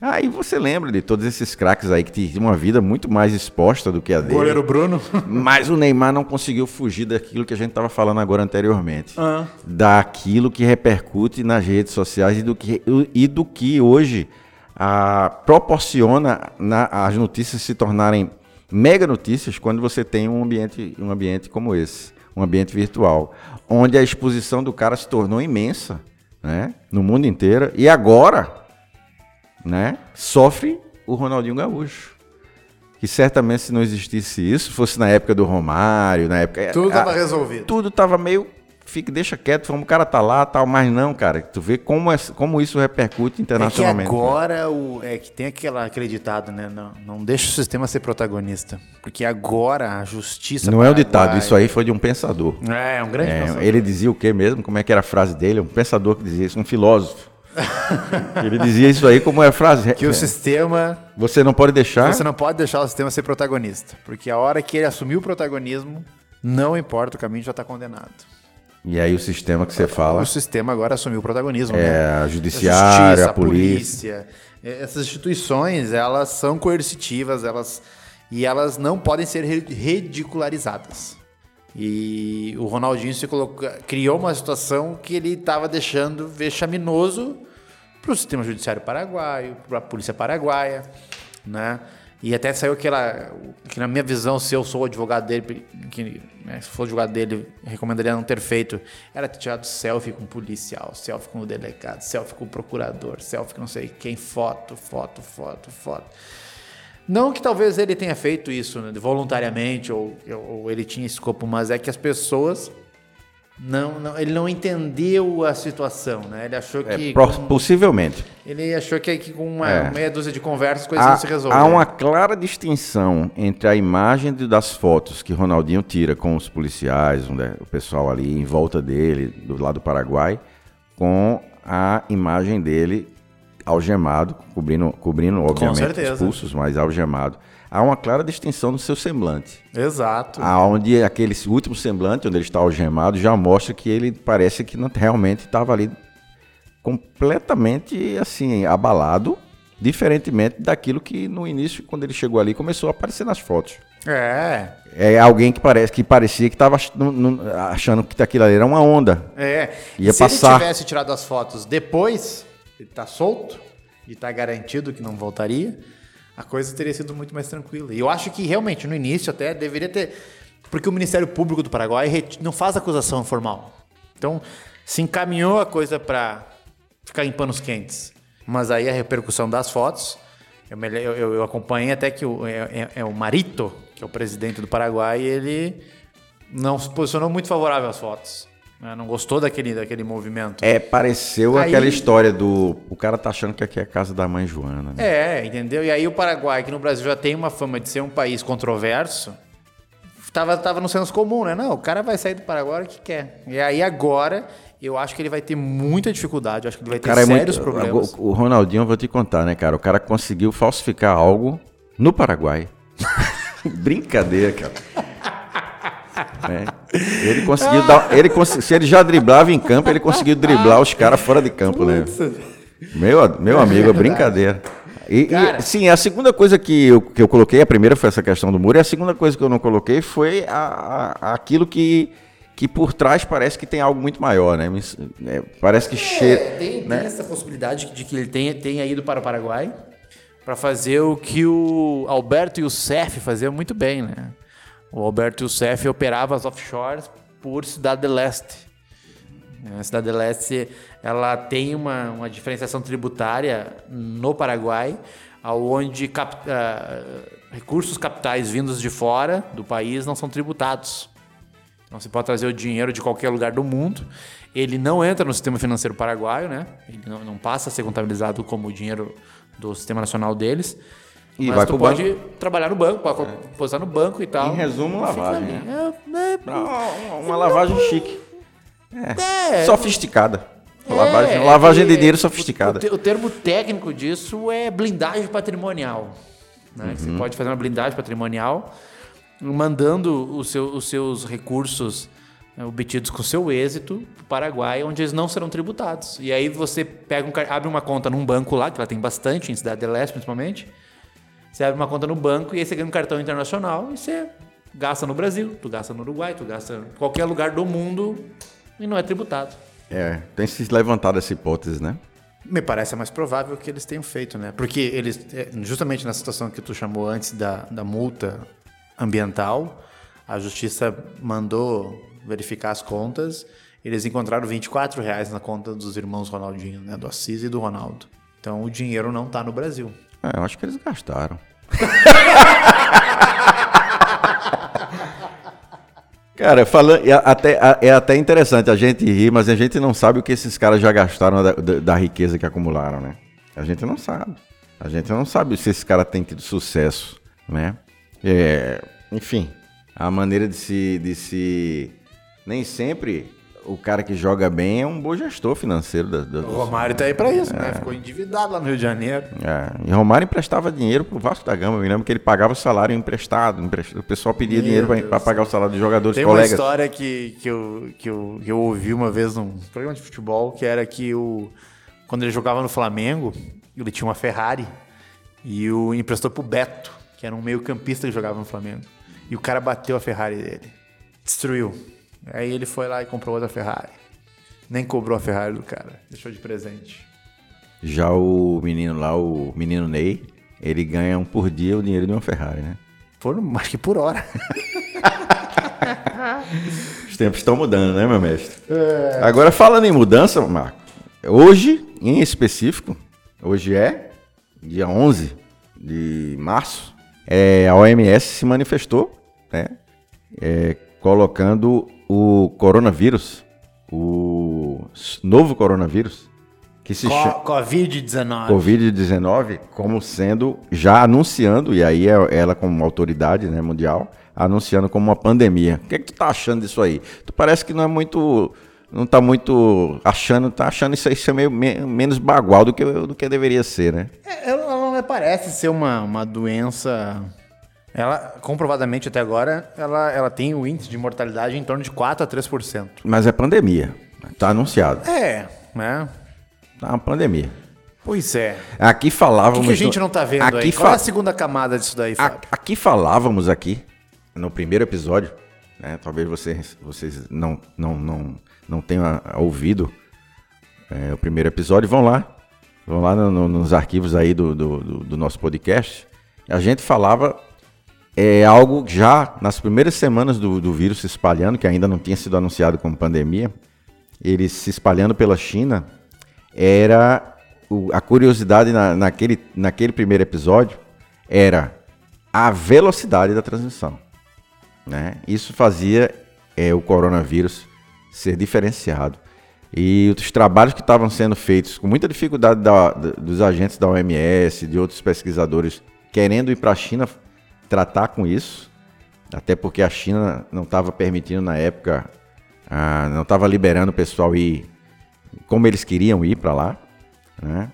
Aí você lembra de todos esses craques aí que tinham uma vida muito mais exposta do que a dele. Goleiro Bruno. Mas o Neymar não conseguiu fugir daquilo que a gente estava falando agora anteriormente. Ah. Daquilo que repercute nas redes sociais e do que, e do que hoje a, proporciona na, as notícias se tornarem mega notícias quando você tem um ambiente, um ambiente como esse, um ambiente virtual, onde a exposição do cara se tornou imensa, né, no mundo inteiro. E agora né, sofre o Ronaldinho Gaúcho. Que certamente se não existisse isso, fosse na época do Romário, na época. Tudo estava resolvido. Tudo estava meio. Fica, deixa quieto, o cara tá lá, tal, mas não, cara. Tu vê como, é, como isso repercute internacionalmente. É que agora o, é que tem aquela acreditado, né? Não, não deixa o sistema ser protagonista. Porque agora a justiça. Não é o ditado, isso aí foi de um pensador. É, um grande é, pensador. Ele dizia o quê mesmo? Como é que era a frase dele? Um pensador que dizia isso, um filósofo. Ele dizia isso aí como é frase. Que o sistema. Você não pode deixar. Você não pode deixar o sistema ser protagonista. Porque a hora que ele assumiu o protagonismo, não importa, o caminho já está condenado. E aí o sistema que você fala. O sistema agora assumiu o protagonismo. É, né? a judiciária, a, justiça, a polícia. polícia. Essas instituições, elas são coercitivas, elas e elas não podem ser ridicularizadas. E o Ronaldinho se colocou, criou uma situação que ele estava deixando vexaminoso para o sistema judiciário paraguaio, para a polícia paraguaia, né? E até saiu aquela, que na minha visão, se eu sou advogado dele, que, né, se for advogado dele, recomendaria não ter feito, era ter tirado selfie com o policial, selfie com o delegado, selfie com o procurador, selfie com não sei quem, foto, foto, foto, foto. Não que talvez ele tenha feito isso né, voluntariamente ou, ou, ele tinha escopo, mas é que as pessoas não, não, ele não entendeu a situação, né? Ele achou é, que é, com, possivelmente. Ele achou que, que com uma é. meia dúzia de conversas coisas se resolver. Há uma clara distinção entre a imagem de, das fotos que Ronaldinho tira com os policiais, o pessoal ali em volta dele, do lado do Paraguai, com a imagem dele algemado, cobrindo, cobrindo obviamente, os pulsos, mas algemado. Há uma clara distinção no seu semblante. Exato. Onde aquele último semblante, onde ele está algemado, já mostra que ele parece que não, realmente estava ali completamente assim, abalado, diferentemente daquilo que no início, quando ele chegou ali, começou a aparecer nas fotos. É. É alguém que parece que parecia que estava achando que aquilo ali era uma onda. É. Ia e se passar. ele tivesse tirado as fotos depois, ele está solto e está garantido que não voltaria, a coisa teria sido muito mais tranquila. E eu acho que realmente no início até deveria ter, porque o Ministério Público do Paraguai não faz acusação formal. Então se encaminhou a coisa para ficar em panos quentes. Mas aí a repercussão das fotos, eu, eu, eu acompanhei até que o, é, é, é o Marito, que é o presidente do Paraguai, ele não se posicionou muito favorável às fotos. Né? Não gostou daquele, daquele movimento. É, pareceu aí, aquela história do. O cara tá achando que aqui é a casa da mãe Joana. Né? É, entendeu? E aí o Paraguai, que no Brasil já tem uma fama de ser um país controverso, tava, tava no senso comum, né? Não, o cara vai sair do Paraguai o que quer. E aí agora. Eu acho que ele vai ter muita dificuldade, eu acho que ele vai ter cara sérios é muito, problemas. O Ronaldinho, eu vou te contar, né, cara? O cara conseguiu falsificar algo no Paraguai. Brincadeira, cara. É. Ele conseguiu dar. Ele se ele já driblava em campo, ele conseguiu driblar os caras fora de campo, né? Meu, meu amigo, é brincadeira. E, e, sim, a segunda coisa que eu, que eu coloquei, a primeira foi essa questão do muro, e a segunda coisa que eu não coloquei foi a, a, aquilo que, que por trás parece que tem algo muito maior, né? É, parece que é, cheira. Tem, né? tem essa possibilidade de que ele tenha, tenha ido para o Paraguai para fazer o que o Alberto e o Cef faziam muito bem, né? O Alberto Youssef operava as offshores por Cidade de Leste. A Cidade de Leste ela tem uma, uma diferenciação tributária no Paraguai, onde cap, uh, recursos capitais vindos de fora do país não são tributados. Então você pode trazer o dinheiro de qualquer lugar do mundo, ele não entra no sistema financeiro paraguaio, né? Ele não, não passa a ser contabilizado como dinheiro do sistema nacional deles. E Mas vai tu pode banco. trabalhar no banco, pode é. postar no banco e tal. Em resumo, lavagem. Né? É, uma, uma lavagem chique. É. é. Sofisticada. Lavagem, é, lavagem de dinheiro sofisticada. O, o, termo técnico disso é blindagem patrimonial. Né? Uhum. Você pode fazer uma blindagem patrimonial mandando seu, os seus recursos né, obtidos com seu êxito para o Paraguai, onde eles não serão tributados. E aí você pega um, abre uma conta num banco lá, que lá tem bastante, em Cidade de Leste principalmente. Você abre uma conta no banco e aí você ganha um cartão internacional e você gasta no Brasil, tu gasta no Uruguai, tu gasta em qualquer lugar do mundo e não é tributado. É, tem se levantado essa hipótese, né? Me parece mais provável que eles tenham feito, né? Porque eles, é, justamente na situação que tu chamou antes da, da multa ambiental, a justiça mandou verificar as contas, eles encontraram 24 reais na conta dos irmãos Ronaldinho, né? Do Assis e do Ronaldo. Então o dinheiro não está no Brasil. É, eu acho que eles gastaram. Cara, falando, é até, é até interessante a gente rir, mas a gente não sabe o que esses caras já gastaram da, da, da riqueza que acumularam, né? A gente não sabe. A gente não sabe se esses caras têm tido sucesso, né? É, enfim, a maneira de se, de se. Nem sempre o cara que joga bem é um bom gestor financeiro. Da, da, o Romário tá aí para isso, né? é. né? Ficou endividado lá no Rio de Janeiro. É. E Romário emprestava dinheiro pro Vasco da Gama. Eu me lembro que ele pagava o salário emprestado. O pessoal pedia Meu dinheiro para pagar o salário dos jogadores Tem colegas. Tem uma história que, que, eu, que, eu, que eu ouvi uma vez num programa de futebol, que era que o, quando ele jogava no Flamengo, ele tinha uma Ferrari e o emprestou pro Beto, que era um meio campista que jogava no Flamengo. E o cara bateu a Ferrari dele. Destruiu. Aí ele foi lá e comprou outra Ferrari. Nem cobrou a Ferrari do cara, deixou de presente. Já o menino lá, o menino Ney, ele ganha um por dia o dinheiro de uma Ferrari, né? Por, acho que por hora. Os tempos estão mudando, né, meu mestre? É... Agora, falando em mudança, Marco, hoje, em específico, hoje é dia 11 de março, é, a OMS se manifestou, né? É, colocando o coronavírus, o novo coronavírus, que se chama Covid-19. Covid-19 como sendo já anunciando, e aí é ela como autoridade né, mundial, anunciando como uma pandemia. O que, é que tu tá achando disso aí? Tu parece que não é muito. Não tá muito achando, tá achando isso aí ser meio menos bagual do que, do que deveria ser, né? É, ela não parece ser uma, uma doença ela, comprovadamente até agora, ela, ela tem o índice de mortalidade em torno de 4 a 3%. Mas é pandemia. Tá anunciado. É, né? Tá uma pandemia. Pois é. Aqui falávamos. O que, que a gente não tá vendo aqui aí? Qual é a segunda camada disso daí, Fábio? Aqui falávamos aqui, no primeiro episódio, né? Talvez vocês, vocês não, não, não, não tenham ouvido é, o primeiro episódio. Vão lá. Vão lá no, no, nos arquivos aí do, do, do, do nosso podcast. A gente falava é algo já nas primeiras semanas do, do vírus se espalhando, que ainda não tinha sido anunciado como pandemia, ele se espalhando pela China, era o, a curiosidade na, naquele, naquele primeiro episódio era a velocidade da transmissão. Né? Isso fazia é, o coronavírus ser diferenciado. E os trabalhos que estavam sendo feitos com muita dificuldade da, dos agentes da OMS, de outros pesquisadores querendo ir para a China tratar com isso, até porque a China não estava permitindo na época, ah, não estava liberando o pessoal ir como eles queriam ir para lá, né?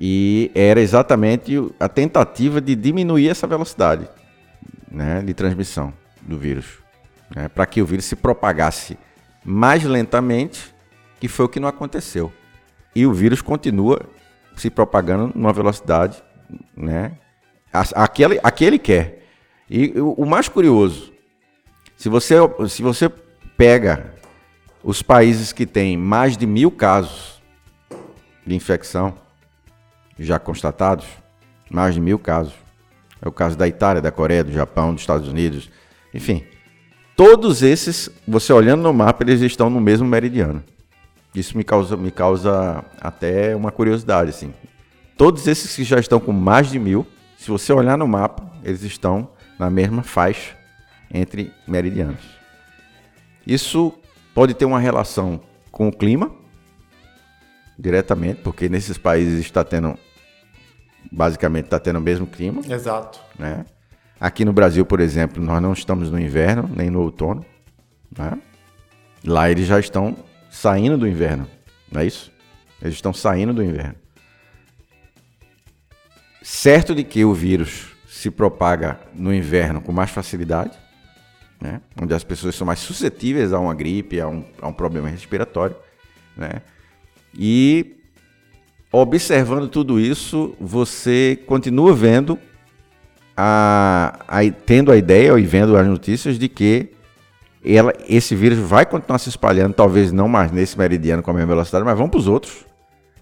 E era exatamente a tentativa de diminuir essa velocidade né, de transmissão do vírus, né, para que o vírus se propagasse mais lentamente, que foi o que não aconteceu. E o vírus continua se propagando numa velocidade né, Aquele, aquele quer. E o mais curioso, se você, se você pega os países que têm mais de mil casos de infecção já constatados, mais de mil casos, é o caso da Itália, da Coreia, do Japão, dos Estados Unidos, enfim, todos esses, você olhando no mapa, eles estão no mesmo meridiano. Isso me causa, me causa até uma curiosidade, assim. Todos esses que já estão com mais de mil se você olhar no mapa, eles estão na mesma faixa entre meridianos. Isso pode ter uma relação com o clima, diretamente, porque nesses países está tendo, basicamente, está tendo o mesmo clima. Exato. Né? Aqui no Brasil, por exemplo, nós não estamos no inverno, nem no outono. Né? Lá eles já estão saindo do inverno, não é isso? Eles estão saindo do inverno. Certo de que o vírus se propaga no inverno com mais facilidade, né? onde as pessoas são mais suscetíveis a uma gripe, a um, a um problema respiratório. Né? E observando tudo isso, você continua vendo, a, a, tendo a ideia e vendo as notícias de que ela, esse vírus vai continuar se espalhando, talvez não mais nesse meridiano com a mesma velocidade, mas vamos para os outros.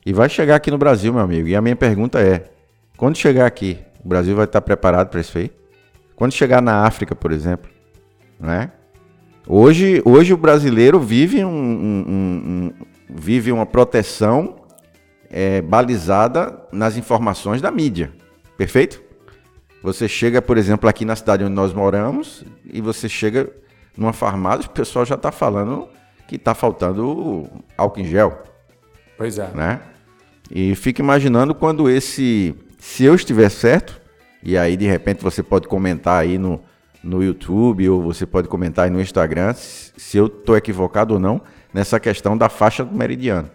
E vai chegar aqui no Brasil, meu amigo. E a minha pergunta é: quando chegar aqui, o Brasil vai estar preparado para isso aí? Quando chegar na África, por exemplo, né? Hoje, hoje o brasileiro vive, um, um, um, vive uma proteção é, balizada nas informações da mídia. Perfeito? Você chega, por exemplo, aqui na cidade onde nós moramos e você chega numa farmácia, o pessoal já está falando que está faltando álcool em gel. Pois é. Né? E fica imaginando quando esse. Se eu estiver certo, e aí de repente você pode comentar aí no, no YouTube ou você pode comentar aí no Instagram se eu estou equivocado ou não nessa questão da faixa do meridiano.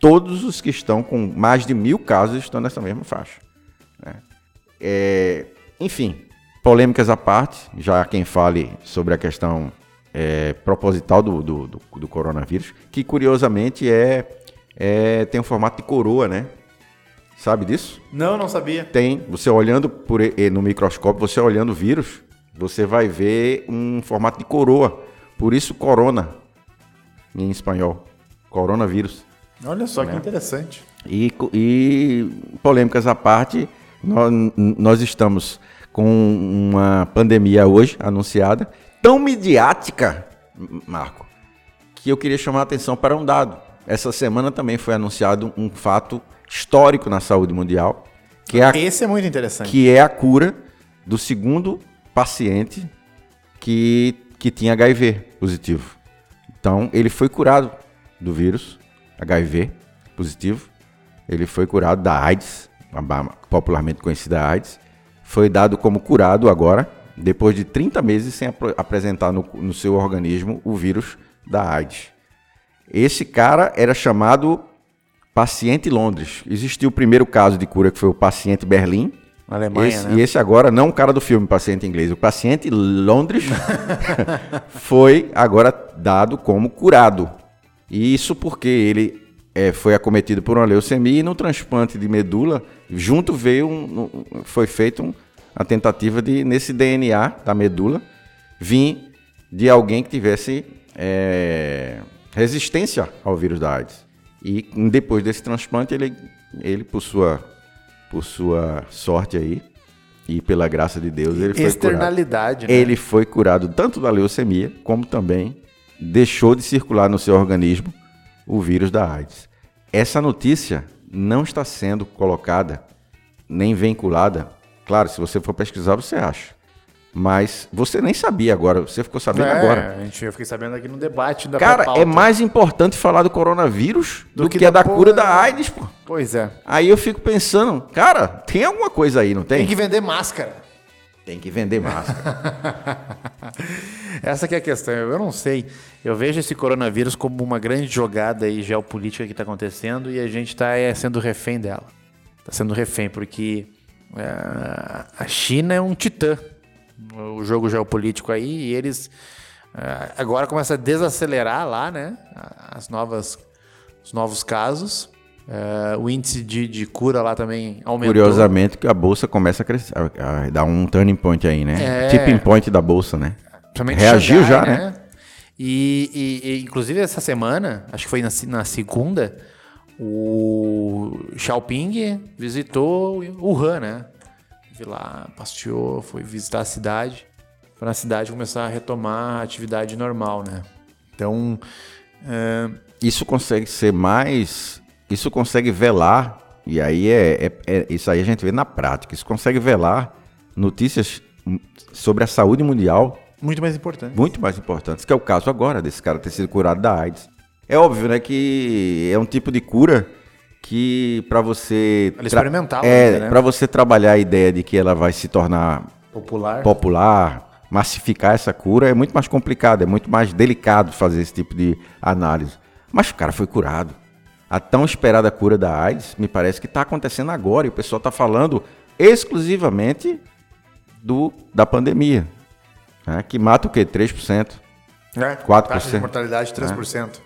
Todos os que estão com mais de mil casos estão nessa mesma faixa. Né? É, enfim, polêmicas à parte, já quem fale sobre a questão é, proposital do, do, do, do coronavírus, que curiosamente é é, tem um formato de coroa, né? Sabe disso? Não, não sabia. Tem. Você olhando por, no microscópio, você olhando o vírus, você vai ver um formato de coroa. Por isso, corona, em espanhol. Coronavírus. Olha só né? que interessante. E, e polêmicas à parte, nós, nós estamos com uma pandemia hoje anunciada, tão midiática, Marco, que eu queria chamar a atenção para um dado essa semana também foi anunciado um fato histórico na saúde mundial, que é a, esse é muito interessante, que é a cura do segundo paciente que, que tinha HIV positivo. Então, ele foi curado do vírus HIV positivo, ele foi curado da AIDS, popularmente conhecida AIDS, foi dado como curado agora, depois de 30 meses sem ap apresentar no, no seu organismo o vírus da AIDS. Esse cara era chamado paciente Londres. Existiu o primeiro caso de cura que foi o paciente Berlim. Na Alemanha, esse, né? E esse agora, não o cara do filme Paciente Inglês, o paciente Londres foi agora dado como curado. E isso porque ele é, foi acometido por uma leucemia e no transplante de medula, junto veio um, um, foi feita um, a tentativa de, nesse DNA da medula, vir de alguém que tivesse é, resistência ao vírus da AIDS. E depois desse transplante, ele, ele por, sua, por sua sorte aí, e pela graça de Deus, ele foi Externalidade, curado. Né? Ele foi curado tanto da leucemia, como também deixou de circular no seu organismo o vírus da AIDS. Essa notícia não está sendo colocada nem vinculada. Claro, se você for pesquisar, você acha. Mas você nem sabia agora, você ficou sabendo é, agora. A gente, eu fiquei sabendo aqui no debate da Cara, é mais importante falar do coronavírus do, do que, que, da, da cura da AIDS, pô. Pois é. Aí eu fico pensando, cara, tem alguma coisa aí, não tem? Tem que vender máscara. Tem que vender máscara. Essa que é a questão. Eu não sei. Eu vejo esse coronavírus como uma grande jogada aí geopolítica que está acontecendo e a gente está é, sendo refém dela. Está sendo refém porque é, a China é um titã o jogo geopolítico aí e eles uh, agora começam a desacelerar lá, né? As novas, os novos casos. Uh, o índice de, de, cura lá também aumentou. Curiosamente que a bolsa começa a crescer, a, a dar um turning point aí, né? É, Tipping point da bolsa, né? Reagiu Xangai, já, né? né? E, e, e, inclusive essa semana, acho que foi na, na segunda, o Xiaoping visitou Wuhan, né? Teve lá, passeou, foi visitar a cidade, para a cidade começar a retomar a atividade normal, né? Então. É... Isso consegue ser mais. Isso consegue velar, e aí é, é, é, Isso aí a gente vê na prática. Isso consegue velar notícias sobre a saúde mundial. Muito mais importantes. Muito mais importantes, que é o caso agora desse cara ter sido curado da AIDS. É óbvio, né, que é um tipo de cura que para você ela experimental é né? para você trabalhar a ideia de que ela vai se tornar popular popular massificar essa cura é muito mais complicado é muito mais delicado fazer esse tipo de análise mas o cara foi curado a tão esperada cura da AIDS me parece que está acontecendo agora e o pessoal está falando exclusivamente do da pandemia né, que mata o quê? 3%. É, 4%. Taxa de mortalidade 3%.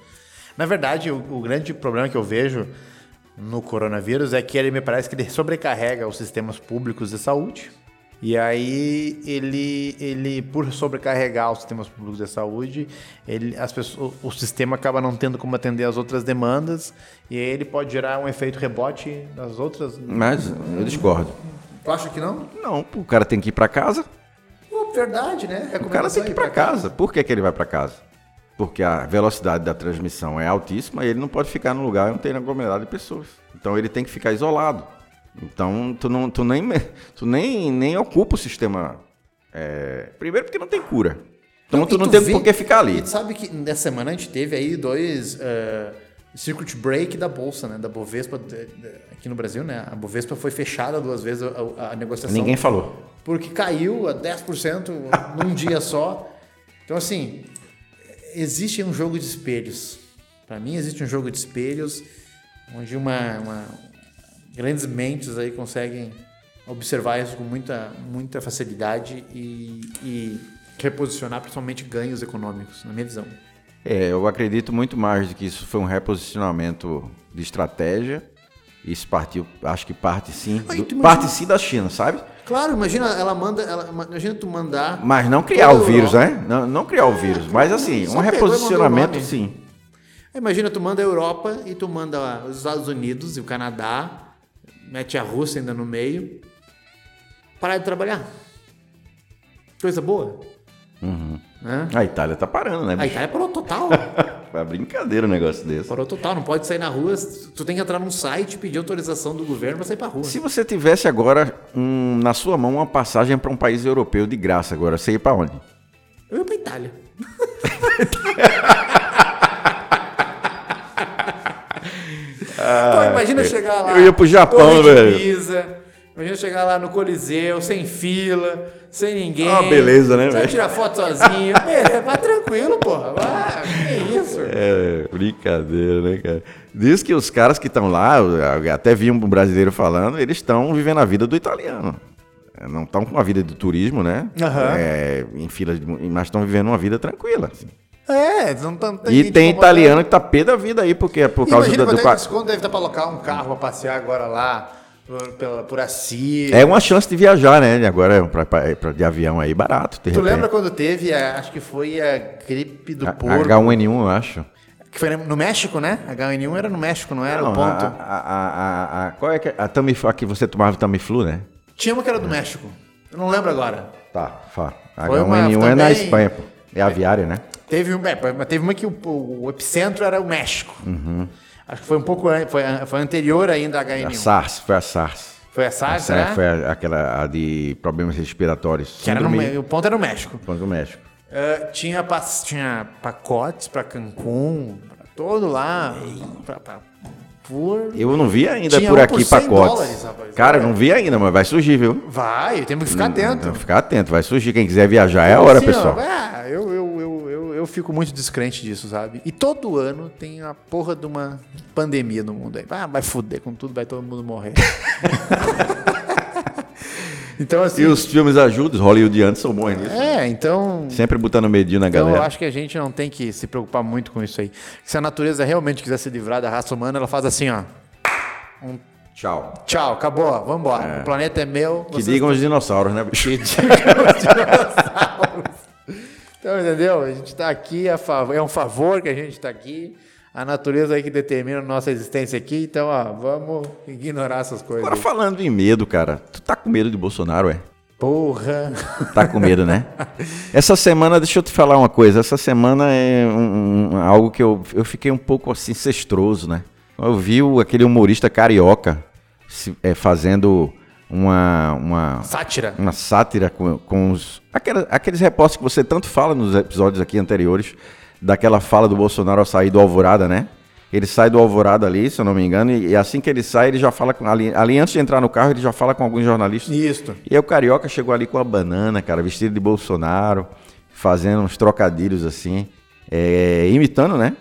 Na verdade, o, o grande problema que eu vejo no coronavírus é que ele me parece que ele sobrecarrega os sistemas públicos de saúde. E aí ele, ele por sobrecarregar os sistemas públicos de saúde, ele, as pessoas, o, sistema acaba não tendo como atender as outras demandas e aí ele pode gerar um efeito rebote das outras. Mas eu discordo. Tu acha que não? Não, o cara tem que ir para casa. Verdade, né? O cara tem que ir para casa. Por que, que ele vai para casa? Porque a velocidade da transmissão é altíssima e ele não pode ficar num lugar onde tem aglomerado de pessoas. Então ele tem que ficar isolado. Então tu, não, tu, nem, tu nem, nem ocupa o sistema. é, primeiro porque não tem cura. Então tu e não tem vê- por que ficar ali. Tu sabe que nessa semana a gente teve aí dois eh, circuit break da bolsa, né? Da Bovespa aqui no Brasil, né? A Bovespa foi fechada duas vezes a, a- a negociação. Ninguém falou. Porque caiu a 10% num dia só. Então, assim, existe um jogo de espelhos. Para mim, existe um jogo de espelhos onde uma, uma- grandes mentes aí conseguem observar isso com muita, muita facilidade e, e reposicionar principalmente ganhos econômicos, na minha visão. É, eu acredito muito mais de que isso foi um reposicionamento de estratégia. Isso partiu, acho que parte sim, do- parte sim da China, sabe? Claro, imagina, ela manda, ela, imagina tu mandar Mas não criar o vírus, né? Não, não criar o vírus, mas assim, um reposicionamento sim. Imagina, tu manda a Europa e tu manda os Estados Unidos e o Canadá, mete a Rússia ainda no meio, parar de trabalhar. Coisa boa. Né? A Itália tá parando, né? A bicho? Itália parou total. É brincadeira um negócio desse. Parou total, não pode sair na rua. Tu tem que entrar num site e pedir autorização do governo pra sair pra rua. Se você tivesse agora um, na sua mão uma passagem para um país europeu de graça agora, você ia para onde? Eu ia pra Itália. Pô, imagina chegar lá. eu ia pro Japão, velho. Pisa, imagina chegar lá no Coliseu, sem fila, sem ninguém. Ah, beleza, né, velho? tirar foto sozinho. Beleza, vai tranquilo, porra. Vai, que isso? É, brincadeira, né, cara? Diz que os caras que estão lá, até vi um brasileiro falando, eles estão vivendo a vida do italiano. É, Não estão com a vida de turismo, né? Aham. É, em fila, de, mas estão vivendo uma vida tranquila. assim. É, não tá, E tem italiano que tá pé da vida aí, porque é por causa Imagina do, do é desconto deve estar pra alocar um carro pra passear agora lá, por, pela, por Assis. É uma chance de viajar, né? Agora pra, pra- pra- de avião aí, barato. Tu repente. lembra quando teve, a- acho que foi a gripe do A- porco? H1N1, eu acho. Que foi no México, né? H1N1 era no México, não era Não, o ponto? A, a, a, a- a- qual é que é? A Tamiflu, a que você tomava Tamiflu, né? Tinha uma que era do México. Eu não lembro agora. Tá, fa. Foi uma H1N1 é na Espanha, pô. É aviária, né? Teve, um, é, teve uma que o, o epicentro era o México. Acho que foi um pouco foi, foi anterior ainda à A H1N1. SARS, foi a SARS. Foi a A SARS, né? foi a- aquela a de problemas respiratórios. Que era no, o ponto era o México. do México. Ah, tinha, tinha pacotes para Cancún, pra todo lá. Pra, pra, por... Eu não vi ainda Tinha por aqui por 100 pacotes. dólares, rapaz. Cara, eu não vi ainda, mas vai surgir, viu? Vai, temos que ficar atento. Então, ficar atento, vai surgir. Quem quiser viajar é a hora, Assim, ó, pessoal. ah, eu, eu, eu, eu, eu fico muito descrente disso, sabe? E todo ano tem a porra de uma pandemia no mundo aí. Ah, vai fuder com tudo, vai todo mundo morrer. então, assim. E os filmes ajudam, os hollywoodianos são bons nisso. É, então. Sempre botando medinho na Então, eu galera. acho que a gente não tem que se preocupar muito com isso aí. Se a natureza realmente quiser se livrar da raça humana, ela faz assim, ó. Tchau. Tchau, acabou, vambora. O planeta é meu. Que vocês digam os dinossauros, né, bicho? Que digam os dinossauros. Então, entendeu? A gente está aqui, a favor, é um favor que a gente está aqui. A natureza aí que determina a nossa existência aqui. Então, ó, vamos ignorar essas coisas. Agora aí. falando em medo, cara. Tu tá com medo de Bolsonaro, é? Porra. Tá com medo, né? Essa semana, deixa eu te falar uma coisa. Essa semana é um- um- algo que eu, eu fiquei um pouco assim, cestroso, né? Eu vi o- aquele humorista carioca se- é, fazendo uma, uma, Sátira. uma sátira com, com os, aquela- aqueles repórteres que você tanto fala nos episódios aqui anteriores, daquela fala do Bolsonaro ao sair do Alvorada, né? Ele sai do Alvorada ali, se eu não me engano, e, e assim que ele sai, ele já fala com. Ali, ali antes de entrar no carro, ele já fala com alguns jornalistas. Isso. E aí o Carioca chegou ali com a banana, cara, vestido de Bolsonaro, fazendo uns trocadilhos assim, é, imitando, né?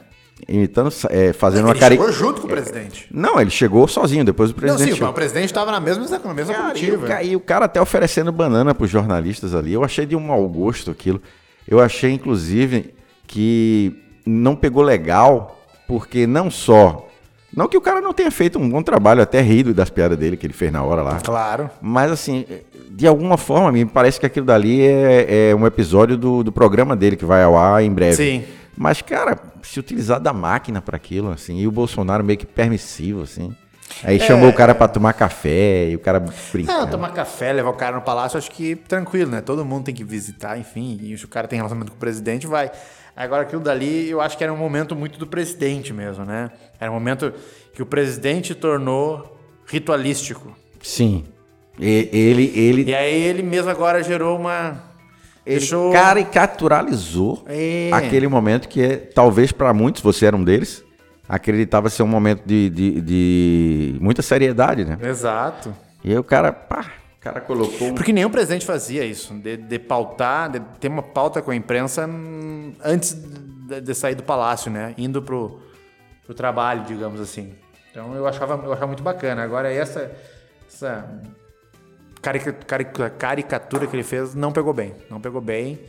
Imitando, é, fazendo Ele uma caricatura. chegou junto com o presidente. Não, ele chegou sozinho, depois o Não, presidente sim, chegou. o presidente estava na mesma, na mesma Cara, e, o, comitiva. ca- e o cara até oferecendo banana pros jornalistas ali. Eu achei de um mau gosto aquilo. Eu achei, inclusive, que não pegou legal, porque não só. Não que o cara não tenha feito um bom trabalho, até rido das piadas dele que ele fez na hora lá. Claro. Mas assim, de alguma forma, me parece que aquilo dali é, é um episódio do, do programa dele que vai ao ar em breve. Sim. Mas, cara, se utilizar da máquina para aquilo, assim, e o Bolsonaro meio que permissivo, assim. Aí chamou o cara para tomar café e o cara Ah, brincando. tomar café, levar o cara no palácio, acho que tranquilo, né? Todo mundo tem que visitar, enfim. E o cara tem relacionamento com o presidente, vai. Agora, aquilo dali, eu acho que era um momento muito do presidente mesmo, né? Era um momento que o presidente tornou ritualístico. Sim. E- ele, ele, E aí ele mesmo agora gerou uma. Ele deixou. caricaturalizou É. aquele momento que é, talvez para muitos, você era um deles, acreditava ser um momento de, de, de muita seriedade, né? Exato. E aí o cara, pá, o cara colocou Porque nenhum presidente fazia isso, de, de pautar, de ter uma pauta com a imprensa hum, antes de, de sair do palácio, né? Indo pro, pro trabalho, digamos assim. Então eu achava, eu achava muito bacana. Agora essa, essa carica- carica- caricatura que ele fez não pegou bem. Não pegou bem.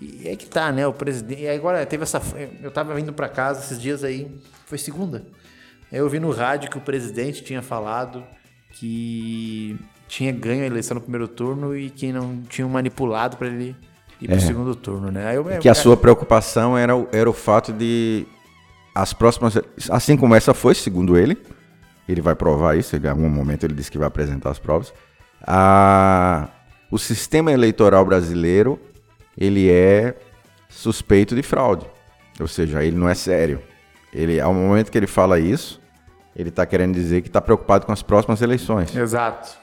E é que tá, né? O presidente. E agora teve essa. Eu tava vindo pra casa esses dias aí. Foi segunda. Aí Eu vi no rádio que o presidente tinha falado que tinha ganho a eleição no primeiro turno e que não tinham manipulado pra ele ir pro segundo turno, né? Eu, que a sua preocupação era, o- era o fato de as próximas, assim como essa foi, segundo ele, ele vai provar isso, em algum momento ele disse que vai apresentar as provas, a, o sistema eleitoral brasileiro, ele é suspeito de fraude, ou seja, ele não é sério. Ele, ao momento que ele fala isso, ele está querendo dizer que está preocupado com as próximas eleições. Exato.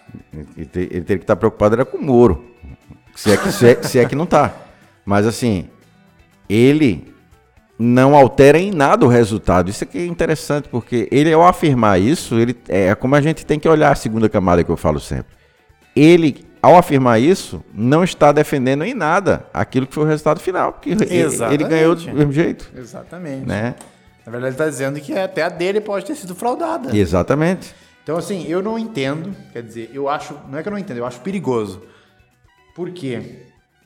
Ele, te- ele teria que estar preocupado era com o Moro. Se é que, se é, se é que não tá. Mas assim, ele não altera em nada o resultado. Isso aqui é interessante, porque ele, ao afirmar isso, ele é como a gente tem que olhar a segunda camada que eu falo sempre. Ele, ao afirmar isso, não está defendendo em nada aquilo que foi o resultado final, porque ele- ele Exatamente. ganhou do mesmo jeito, Exatamente. né? Na verdade, ele tá dizendo que até a dele pode ter sido fraudada. Exatamente. Então, assim, eu não entendo, quer dizer, eu acho, não é que eu não entendo, eu acho perigoso. Por quê?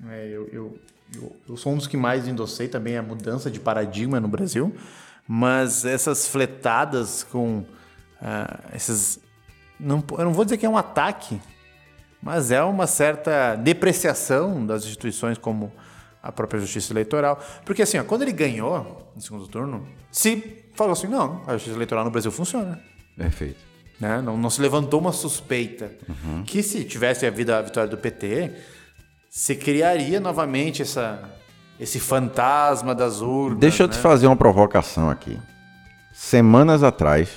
É, eu, eu, eu, eu sou um dos que mais endossei também a mudança de paradigma no Brasil, mas essas fletadas com ah, esses. Não, eu não vou dizer que é um ataque, mas é uma certa depreciação das instituições como a própria justiça eleitoral. Porque assim, ó, quando ele ganhou no segundo turno, se falou assim, não, a justiça eleitoral no Brasil funciona Perfeito. né? Não, não se levantou uma suspeita. Uhum. Que se tivesse havido a vitória do PT, se criaria novamente essa, esse fantasma das urnas. Deixa eu te né? fazer uma provocação aqui. Semanas atrás,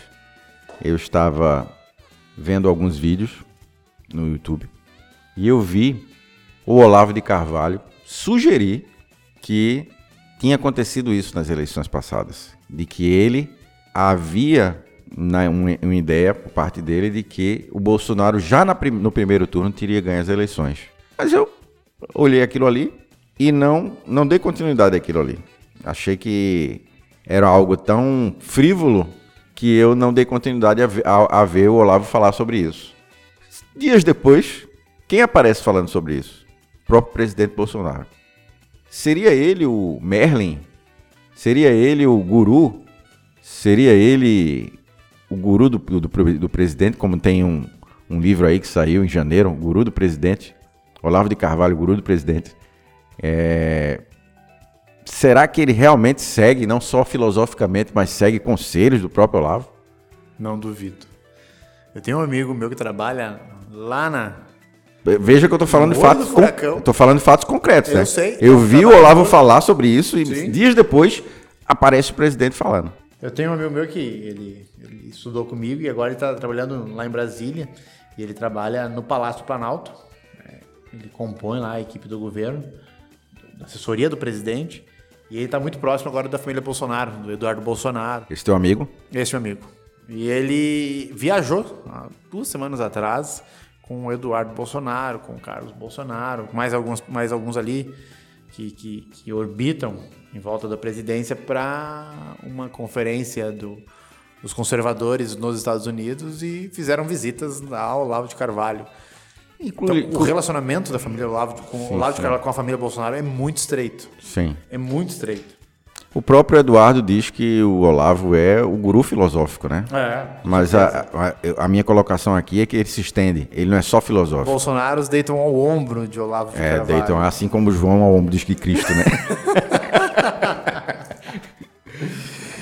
eu estava vendo alguns vídeos no YouTube e eu vi o Olavo de Carvalho sugerir que tinha acontecido isso nas eleições passadas, de que ele havia um- uma ideia por parte dele de que o Bolsonaro já no primeiro turno teria ganho as eleições. Mas eu olhei aquilo ali e não não dei continuidade àquilo ali. Achei que era algo tão frívolo que eu não dei continuidade a a- a ver o Olavo falar sobre isso. Dias depois, quem aparece falando sobre isso? O próprio presidente Bolsonaro. Seria ele o Merlin? Seria ele o guru? Seria ele o guru do, do, do presidente, como tem um, um livro aí que saiu em janeiro, guru do presidente? Olavo de Carvalho, guru do presidente. É, Será que ele realmente segue, não só filosoficamente, mas segue conselhos do próprio Olavo? Não duvido. Eu tenho um amigo meu que trabalha lá na. Veja que eu tô falando de fatos, con- tô falando de fatos concretos, Eu né? sei. Eu vi o Olavo falar sobre isso e Sim. dias depois aparece o presidente falando. Eu tenho um amigo meu que ele, ele estudou comigo e agora ele está trabalhando lá em Brasília. E ele trabalha no Palácio Planalto. É, Ele compõe lá a equipe do governo, da assessoria do presidente. E ele está muito próximo agora da família Bolsonaro, do Eduardo Bolsonaro. Esse teu amigo? Esse meu amigo. E ele viajou há duas semanas atrás com o Eduardo Bolsonaro, com o Carlos Bolsonaro, mais alguns, mais alguns ali. que, que, que orbitam em volta da presidência para uma conferência do, dos conservadores nos Estados Unidos e fizeram visitas ao Olavo de Carvalho. Então, o relacionamento da família Olavo com, sim, Olavo de Carvalho com a família Bolsonaro é muito estreito. Sim. É muito estreito. O próprio Eduardo diz que o Olavo é o guru filosófico, né? É. Mas a, a, a, minha colocação aqui é que ele se estende. Ele não é só filosófico. Bolsonaros deitam ao ombro de Olavo de É, Carvalho. deitam assim como João ao ombro de Cristo, né?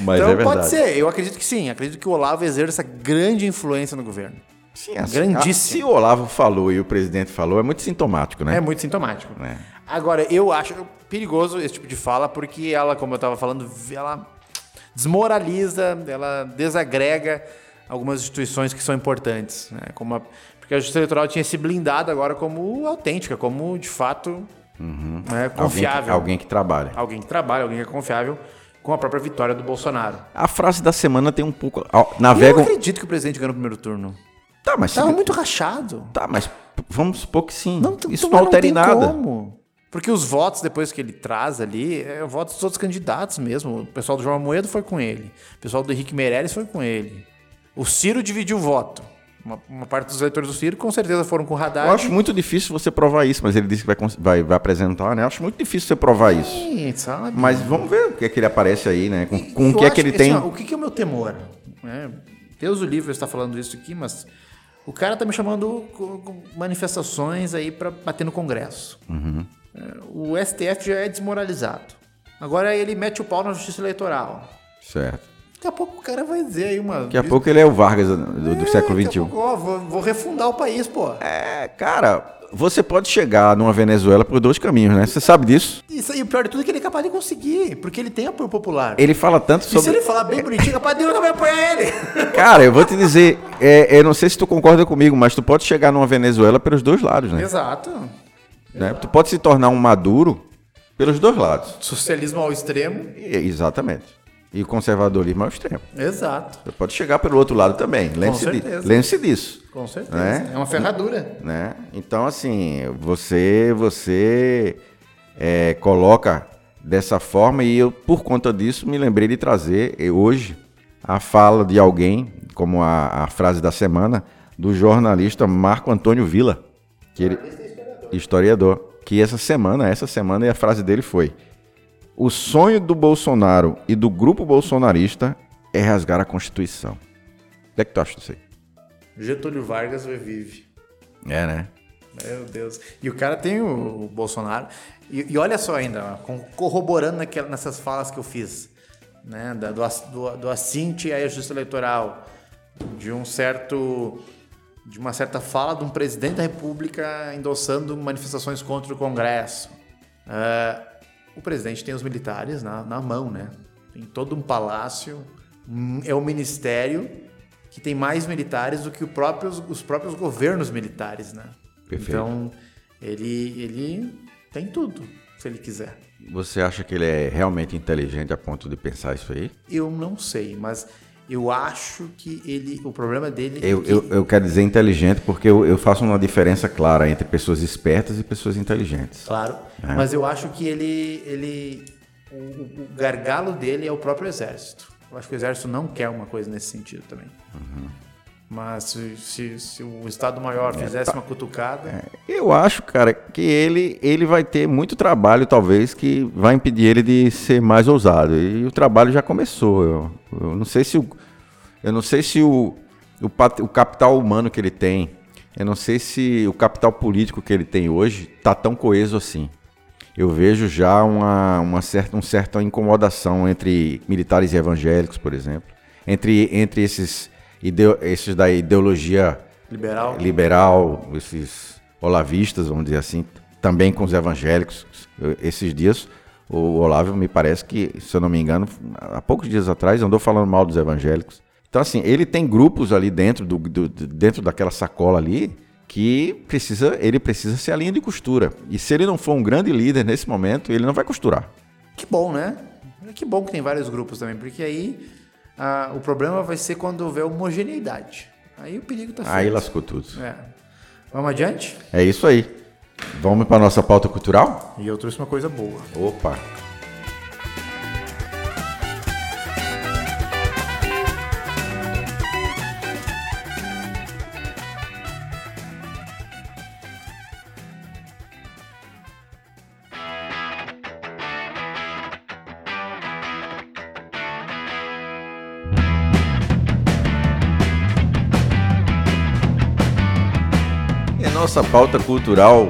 Mas então é pode ser. Eu acredito que sim. Acredito que o Olavo exerça grande influência no governo. Sim, assim, Grandíssimo. Se o Olavo falou e o presidente falou, é muito sintomático, né? É muito sintomático. É. Agora, eu acho perigoso esse tipo de fala, porque ela, como eu estava falando, ela desmoraliza, ela desagrega algumas instituições que são importantes. Né? Como a, porque a Justiça Eleitoral tinha se blindado agora como autêntica, como de fato uhum. né, confiável. Alguém que, alguém que trabalha. Alguém que trabalha, alguém que é confiável com a própria vitória do Bolsonaro. A frase da semana tem um pouco. Navega... Eu não acredito que o presidente ganhou no primeiro turno. Tá, mas. Tava se... muito rachado. Tá, mas vamos supor que sim. Não, Isso não altera em nada. Como. Porque os votos depois que ele traz ali, é votos dos outros candidatos mesmo. O pessoal do João Moedo foi com ele. O pessoal do Henrique Meirelles foi com ele. O Ciro dividiu o voto. Uma, uma, parte dos eleitores do Ciro com certeza foram com o Haddad. Eu acho muito difícil você provar isso, mas ele disse que vai, vai, vai apresentar, né? Eu acho muito difícil você provar isso. Sim, sabe? Mas vamos ver o que é que ele aparece aí, né? Com, com o que é que ele tem. Assim, ó, o que, que é o meu temor? É, Deus o livro está falando isso aqui, mas o cara tá me chamando com manifestações aí para bater no Congresso. Uhum. O STF já é desmoralizado. Agora ele mete o pau na justiça eleitoral. Certo. Daqui a pouco o cara vai dizer aí uma. Daqui a pouco ele é o Vargas do, do é, século XXI. Pouco, ó, vou, vou, refundar o país, pô. É, cara, você pode chegar numa Venezuela por dois caminhos, né? Você sabe disso. Isso aí, o pior de tudo é que ele é capaz de conseguir, porque ele tem apoio popular. Ele fala tanto sobre. E se ele falar bem bonitinho, é capaz de eu também apoiar ele. Cara, eu vou te dizer, é, eu não sei se tu concorda comigo, mas tu pode chegar numa Venezuela pelos dois lados, né? Exato. Né? Tu pode se tornar um Maduro pelos dois lados. Socialismo ao extremo. Exatamente. E conservadorismo ao extremo. Exato. Você pode chegar pelo outro lado também. Lembre-se di lembre disso. Com certeza. Né? É uma ferradura. Né? Então, assim, você, você é, coloca dessa forma e eu, por conta disso, me lembrei de trazer hoje a fala de alguém, como a, a frase da semana, do jornalista Marco Antônio Villa, que ele, historiador, que essa semana, essa semana, e a frase dele foi: O sonho do Bolsonaro e do grupo bolsonarista é rasgar a Constituição. O que é que tu acha disso aí? Getúlio Vargas revive. É, né? Meu Deus. E o cara tem o, o Bolsonaro. E, e, olha só ainda, corroborando naquela, nessas falas que eu fiz, né? Da, do, do, do assinte à justiça eleitoral, de um certo de uma certa fala de um presidente da República endossando manifestações contra o Congresso. Uh, o presidente tem os militares na, na mão, né? Tem todo um palácio, é o ministério que tem mais militares do que próprios, os próprios governos militares, né? Perfeito. Então, ele, ele tem tudo, se ele quiser. Você acha que ele é realmente inteligente a ponto de pensar isso aí? Eu não sei, mas eu acho que ele, o problema dele. Eu, é que... eu, eu quero dizer inteligente porque eu, eu, faço uma diferença clara entre pessoas espertas e pessoas inteligentes. Claro. É. Mas eu acho que ele, ele o, o, gargalo dele é o próprio exército. Eu acho que o exército não quer uma coisa nesse sentido também. Uhum. Mas se, se, se, o Estado-Maior é, fizesse tá. uma cutucada. É, eu acho, cara, que ele, ele vai ter muito trabalho, talvez, que vai impedir ele de ser mais ousado. E o trabalho já começou. Eu, eu não sei se o, eu não sei se o, o, o capital humano que ele tem, eu não sei se o capital político que ele tem hoje está tão coeso assim. Eu vejo já uma, uma certa, uma certa incomodação entre militares e evangélicos, por exemplo, entre, entre esses ideo, esses da ideologia liberal. liberal, esses olavistas, vamos dizer assim, também com os evangélicos. Esses dias, o Olavo me parece que, se eu não me engano, há poucos dias atrás andou falando mal dos evangélicos. Então, assim, ele tem grupos ali dentro, do, do dentro daquela sacola ali que precisa, ele precisa ser a linha de costura. E se ele não for um grande líder nesse momento, ele não vai costurar. Que bom, né? Que bom que tem vários grupos também, porque aí ah, o problema vai ser quando houver homogeneidade. Aí o perigo está feito. Aí lascou tudo. É. Vamos adiante? É isso aí. Vamos para nossa pauta cultural? E eu trouxe uma coisa boa. Opa! Nossa pauta cultural,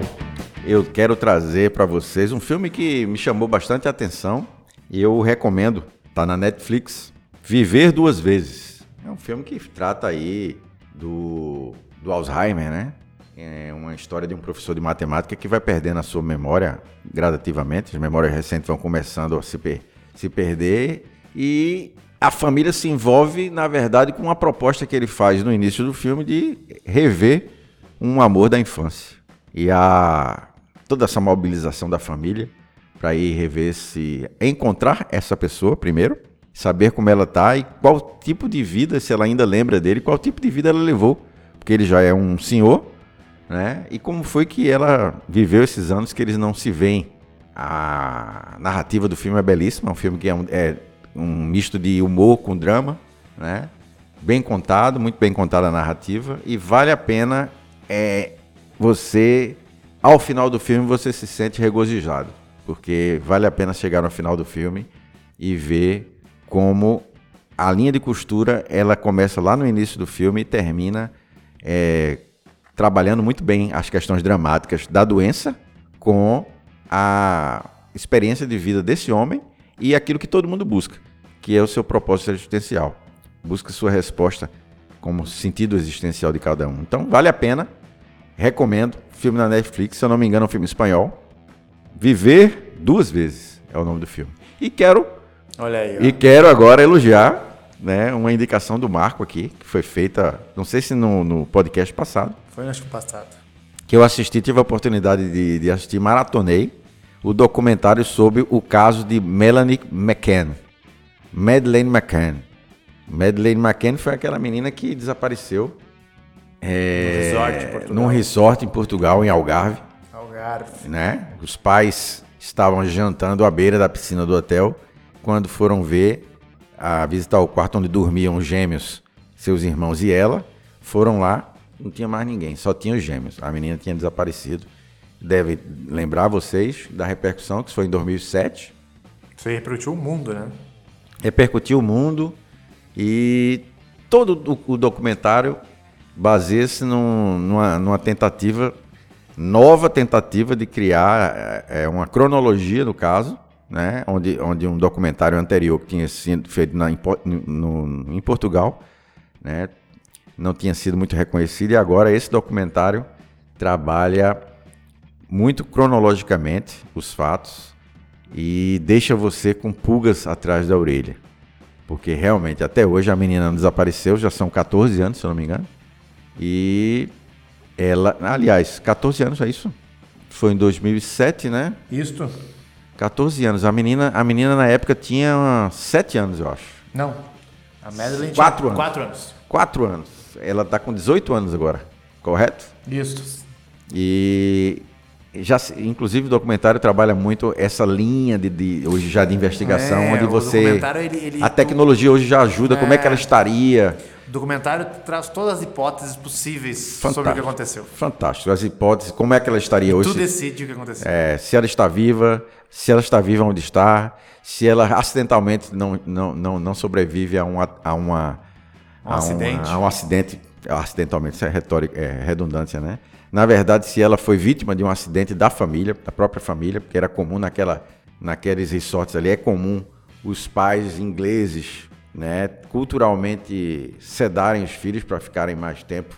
eu quero trazer para vocês um filme que me chamou bastante atenção e eu recomendo. Tá na Netflix. Viver duas vezes. É um filme que trata aí do, do Alzheimer, né? É uma história de um professor de matemática que vai perdendo a sua memória gradativamente. As memórias recentes vão começando a se, per se perder e a família se envolve, na verdade, com uma proposta que ele faz no início do filme de rever um amor da infância. E a toda essa mobilização da família para ir rever se encontrar essa pessoa primeiro, saber como ela tá e qual tipo de vida, se ela ainda lembra dele, qual tipo de vida ela levou, porque ele já é um senhor, né? E como foi que ela viveu esses anos que eles não se veem. A narrativa do filme é belíssima, é um filme que é um, é um misto de humor com drama, né? Bem contado, muito bem contada a narrativa e vale a pena é você ao final do filme você se sente regozijado, porque vale a pena chegar no final do filme e ver como a linha de costura ela começa lá no início do filme e termina é, trabalhando muito bem as questões dramáticas da doença com a experiência de vida desse homem e aquilo que todo mundo busca, que é o seu propósito existencial. Busca sua resposta como sentido existencial de cada um. Então vale a pena recomendo. Filme na Netflix, se eu não me engano, é um filme espanhol. Viver duas vezes é o nome do filme. E quero, Olha aí, ó. e quero agora elogiar né, uma indicação do Marco aqui, que foi feita, não sei se no, no podcast passado, Foi no acho que passado. que eu assisti, tive a oportunidade de, de assistir, maratonei o documentário sobre o caso de Melanie McCann. Madeleine McCann. Madeleine McCann foi aquela menina que desapareceu é, resort num resort em Portugal, em Algarve. Algarve. Né? Os pais estavam jantando à beira da piscina do hotel quando foram ver, a visitar o quarto onde dormiam os gêmeos, seus irmãos e ela. Foram lá, não tinha mais ninguém, só tinha os gêmeos. A menina tinha desaparecido. Deve lembrar vocês da repercussão, que isso foi em 2007. Isso aí repercutiu o mundo, né? repercutiu o mundo e todo o documentário baseia-se num- numa, numa tentativa, nova tentativa de criar é, uma cronologia, no caso, né, onde, onde um documentário anterior que tinha sido feito na, em, no- em Portugal, né, não tinha sido muito reconhecido e agora esse documentário trabalha muito cronologicamente os fatos e deixa você com pulgas atrás da orelha. Porque realmente, até hoje a menina não desapareceu, já são 14 anos, se eu não me engano. E ela, aliás, 14 anos, é isso? Foi em 2007, né? Isto? 14 anos. A menina, a menina na época tinha 7 anos, eu acho. Não. A Madeline Quatro tinha anos. quatro anos. 4 anos. Ela tá com 18 anos agora, correto? Isto. E já, inclusive, o documentário trabalha muito essa linha de, de- hoje já de investigação, É, onde o você documentário, ele- ele- a tecnologia hoje já ajuda. Como é que ela É. estaria? O documentário traz todas as hipóteses possíveis sobre o que Fantástico. aconteceu. Fantástico. As hipóteses, como é que ela estaria hoje? Tu decide o que aconteceu. É, se ela está viva, se ela está viva onde está, se ela acidentalmente não, não, não, não sobrevive a, uma, a, uma, Um a acidente. a um acidente, acidentalmente, isso é retórica, é redundância, né? Na verdade, se ela foi vítima de um acidente da família, da própria família, porque era comum naquela, naqueles resorts ali, é comum os pais ingleses, né, culturalmente sedarem os filhos para ficarem mais tempo,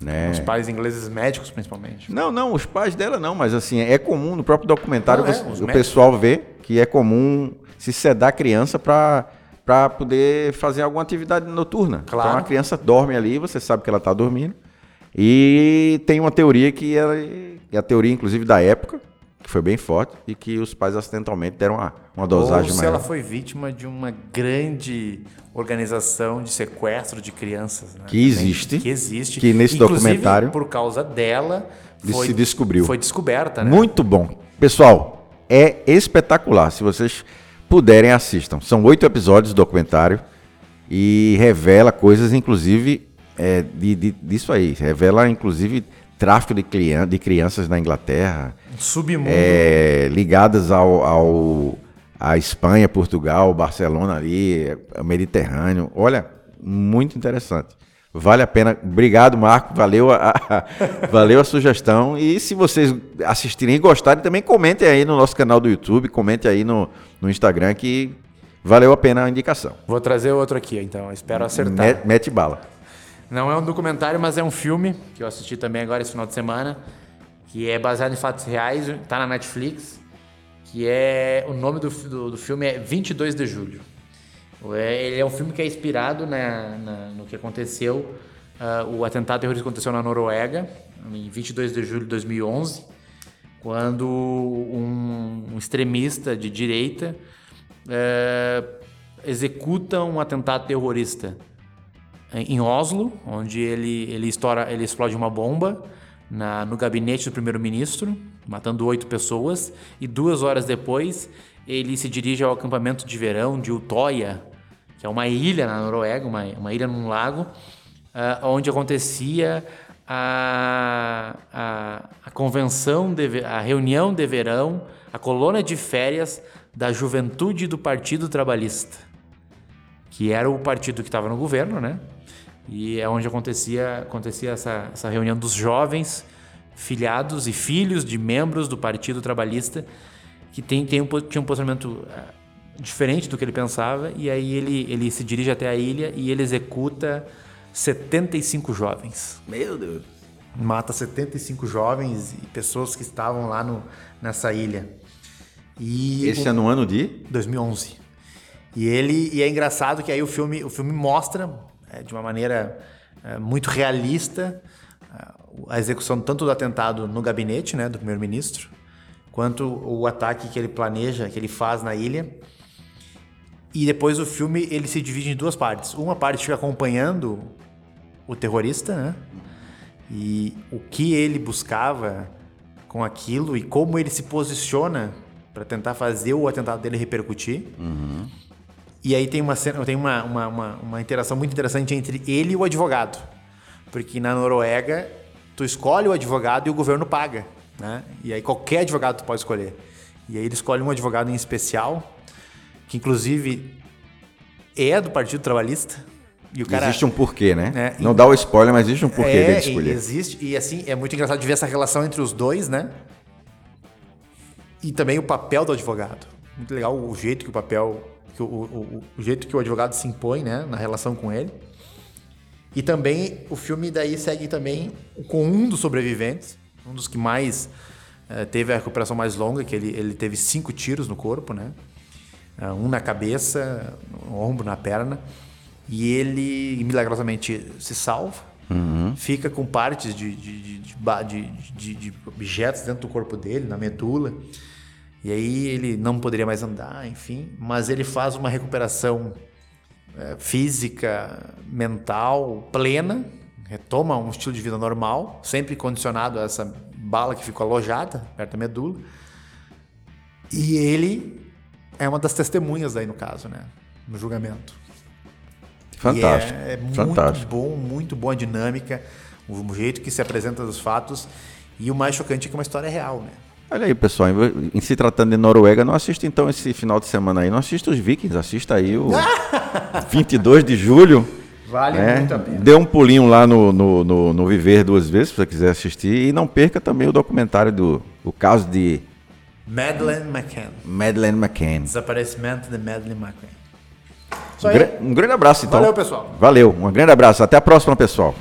né? Os pais ingleses médicos, principalmente. Não, não, os pais dela não, mas assim, é comum no próprio documentário Não, é, você- o médicos. pessoal vê que é comum se sedar a criança para para poder fazer alguma atividade noturna. Claro. Então a criança dorme ali, você sabe que ela está dormindo. E tem uma teoria que ela, é a teoria inclusive da época, que foi bem forte, e que os pais acidentalmente deram uma, uma dosagem Ou se maior. ela foi vítima de uma grande organização de sequestro de crianças. né? Que existe. Que existe. Que nesse Inclusive, documentário- por causa dela, foi, se descobriu. Foi descoberta, né? Muito bom. Pessoal, é espetacular. Se vocês puderem, assistam. São oito episódios do documentário e revela coisas, inclusive, é, de, de, disso aí. Revela, inclusive, tráfico de, crian de crianças na Inglaterra. Submundo. É, ligadas ao, ao a Espanha, Portugal, Barcelona ali, Mediterrâneo. Olha, muito interessante. Vale a pena. Obrigado, Marco. Valeu a, a valeu a sugestão. E se vocês assistirem e gostarem, também comentem aí no nosso canal do YouTube, comentem aí no, no Instagram que valeu a pena a indicação. Vou trazer outro aqui, então. Espero acertar. Mete, mete bala. Não é um documentário, mas é um filme que eu assisti também agora esse final de semana, que é baseado em fatos reais, está na Netflix, que é o nome do, do, do filme é 22 de julho. É, ele é um filme que é inspirado na, na no que aconteceu, uh, o atentado terrorista aconteceu na Noruega, em 22 de julho de 2011, quando um, um extremista de direita uh, executa um atentado terrorista em Oslo, onde ele, ele, estoura, ele explode uma bomba na, no gabinete do primeiro-ministro, matando oito pessoas, e duas horas depois ele se dirige ao acampamento de verão de Utoya, que é uma ilha na Noruega, uma, uma ilha num lago, uh, onde acontecia a, a, a convenção, de, a reunião de verão, a colônia de férias da juventude do Partido Trabalhista, que era o partido que estava no governo, né? E é onde acontecia, acontecia essa, essa reunião dos jovens, filhados e filhos de membros do Partido Trabalhista, que tem, tem um, tinha um posicionamento diferente do que ele pensava, e aí ele, ele se dirige até a ilha e ele executa 75 jovens. Meu Deus! Mata 75 jovens e pessoas que estavam lá no, nessa ilha. E Esse é no ano de? 2011. E ele e é engraçado que aí o filme, o filme mostra é, de uma maneira é, muito realista a execução tanto do atentado no gabinete né, do primeiro-ministro, quanto o ataque que ele planeja, que ele faz na ilha. E depois o filme ele se divide em duas partes. Uma parte fica acompanhando o terrorista, né? E o que ele buscava com aquilo e como ele se posiciona para tentar fazer o atentado dele repercutir. Uhum. E aí tem uma cena, tem uma, uma, uma, uma, interação muito interessante entre ele e o advogado. Porque na Noruega, tu escolhe o advogado e o governo paga. Né? E aí qualquer advogado tu pode escolher. E aí ele escolhe um advogado em especial que inclusive é do Partido Trabalhista. E o cara, existe um porquê, né? É, Não dá o spoiler, mas existe um porquê é, dele escolher. Existe, e assim, é muito engraçado de ver essa relação entre os dois, né? E também o papel do advogado. Muito legal o jeito que o papel, que o, o, o jeito que o advogado se impõe, né? Na relação com ele. E também o filme daí segue também com um dos sobreviventes, um dos que mais uh, teve a recuperação mais longa, que ele, ele teve cinco tiros no corpo, né? É, um na cabeça, no ombro, na perna. E ele milagrosamente se salva, uhum. fica com partes de, de, de, de, objetos dentro do corpo dele, na medula. E aí ele não poderia mais andar, enfim. Mas ele faz uma recuperação física, mental plena, retoma um estilo de vida normal, sempre condicionado a essa bala que ficou alojada perto da medula. E ele é uma das testemunhas aí no caso, né? No julgamento. Fantástico. É, é muito fantástico. bom, muito boa a dinâmica, o jeito que se apresenta os fatos. E o mais chocante é que é uma história real, né? Olha aí, pessoal, em se tratando de Noruega, não assista então esse final de semana aí, não assista os Vikings, assista aí o 22 de julho. Vale né? muito a pena. Dê um pulinho lá no, no, no, no, Viver duas vezes, se você quiser assistir, e não perca também o documentário do o caso de Madeleine McCann. Madeleine McCann. Desaparecimento de Madeleine McCann. Um, um grande abraço, então. Valeu, pessoal. Valeu. Um grande abraço. Até a próxima, pessoal.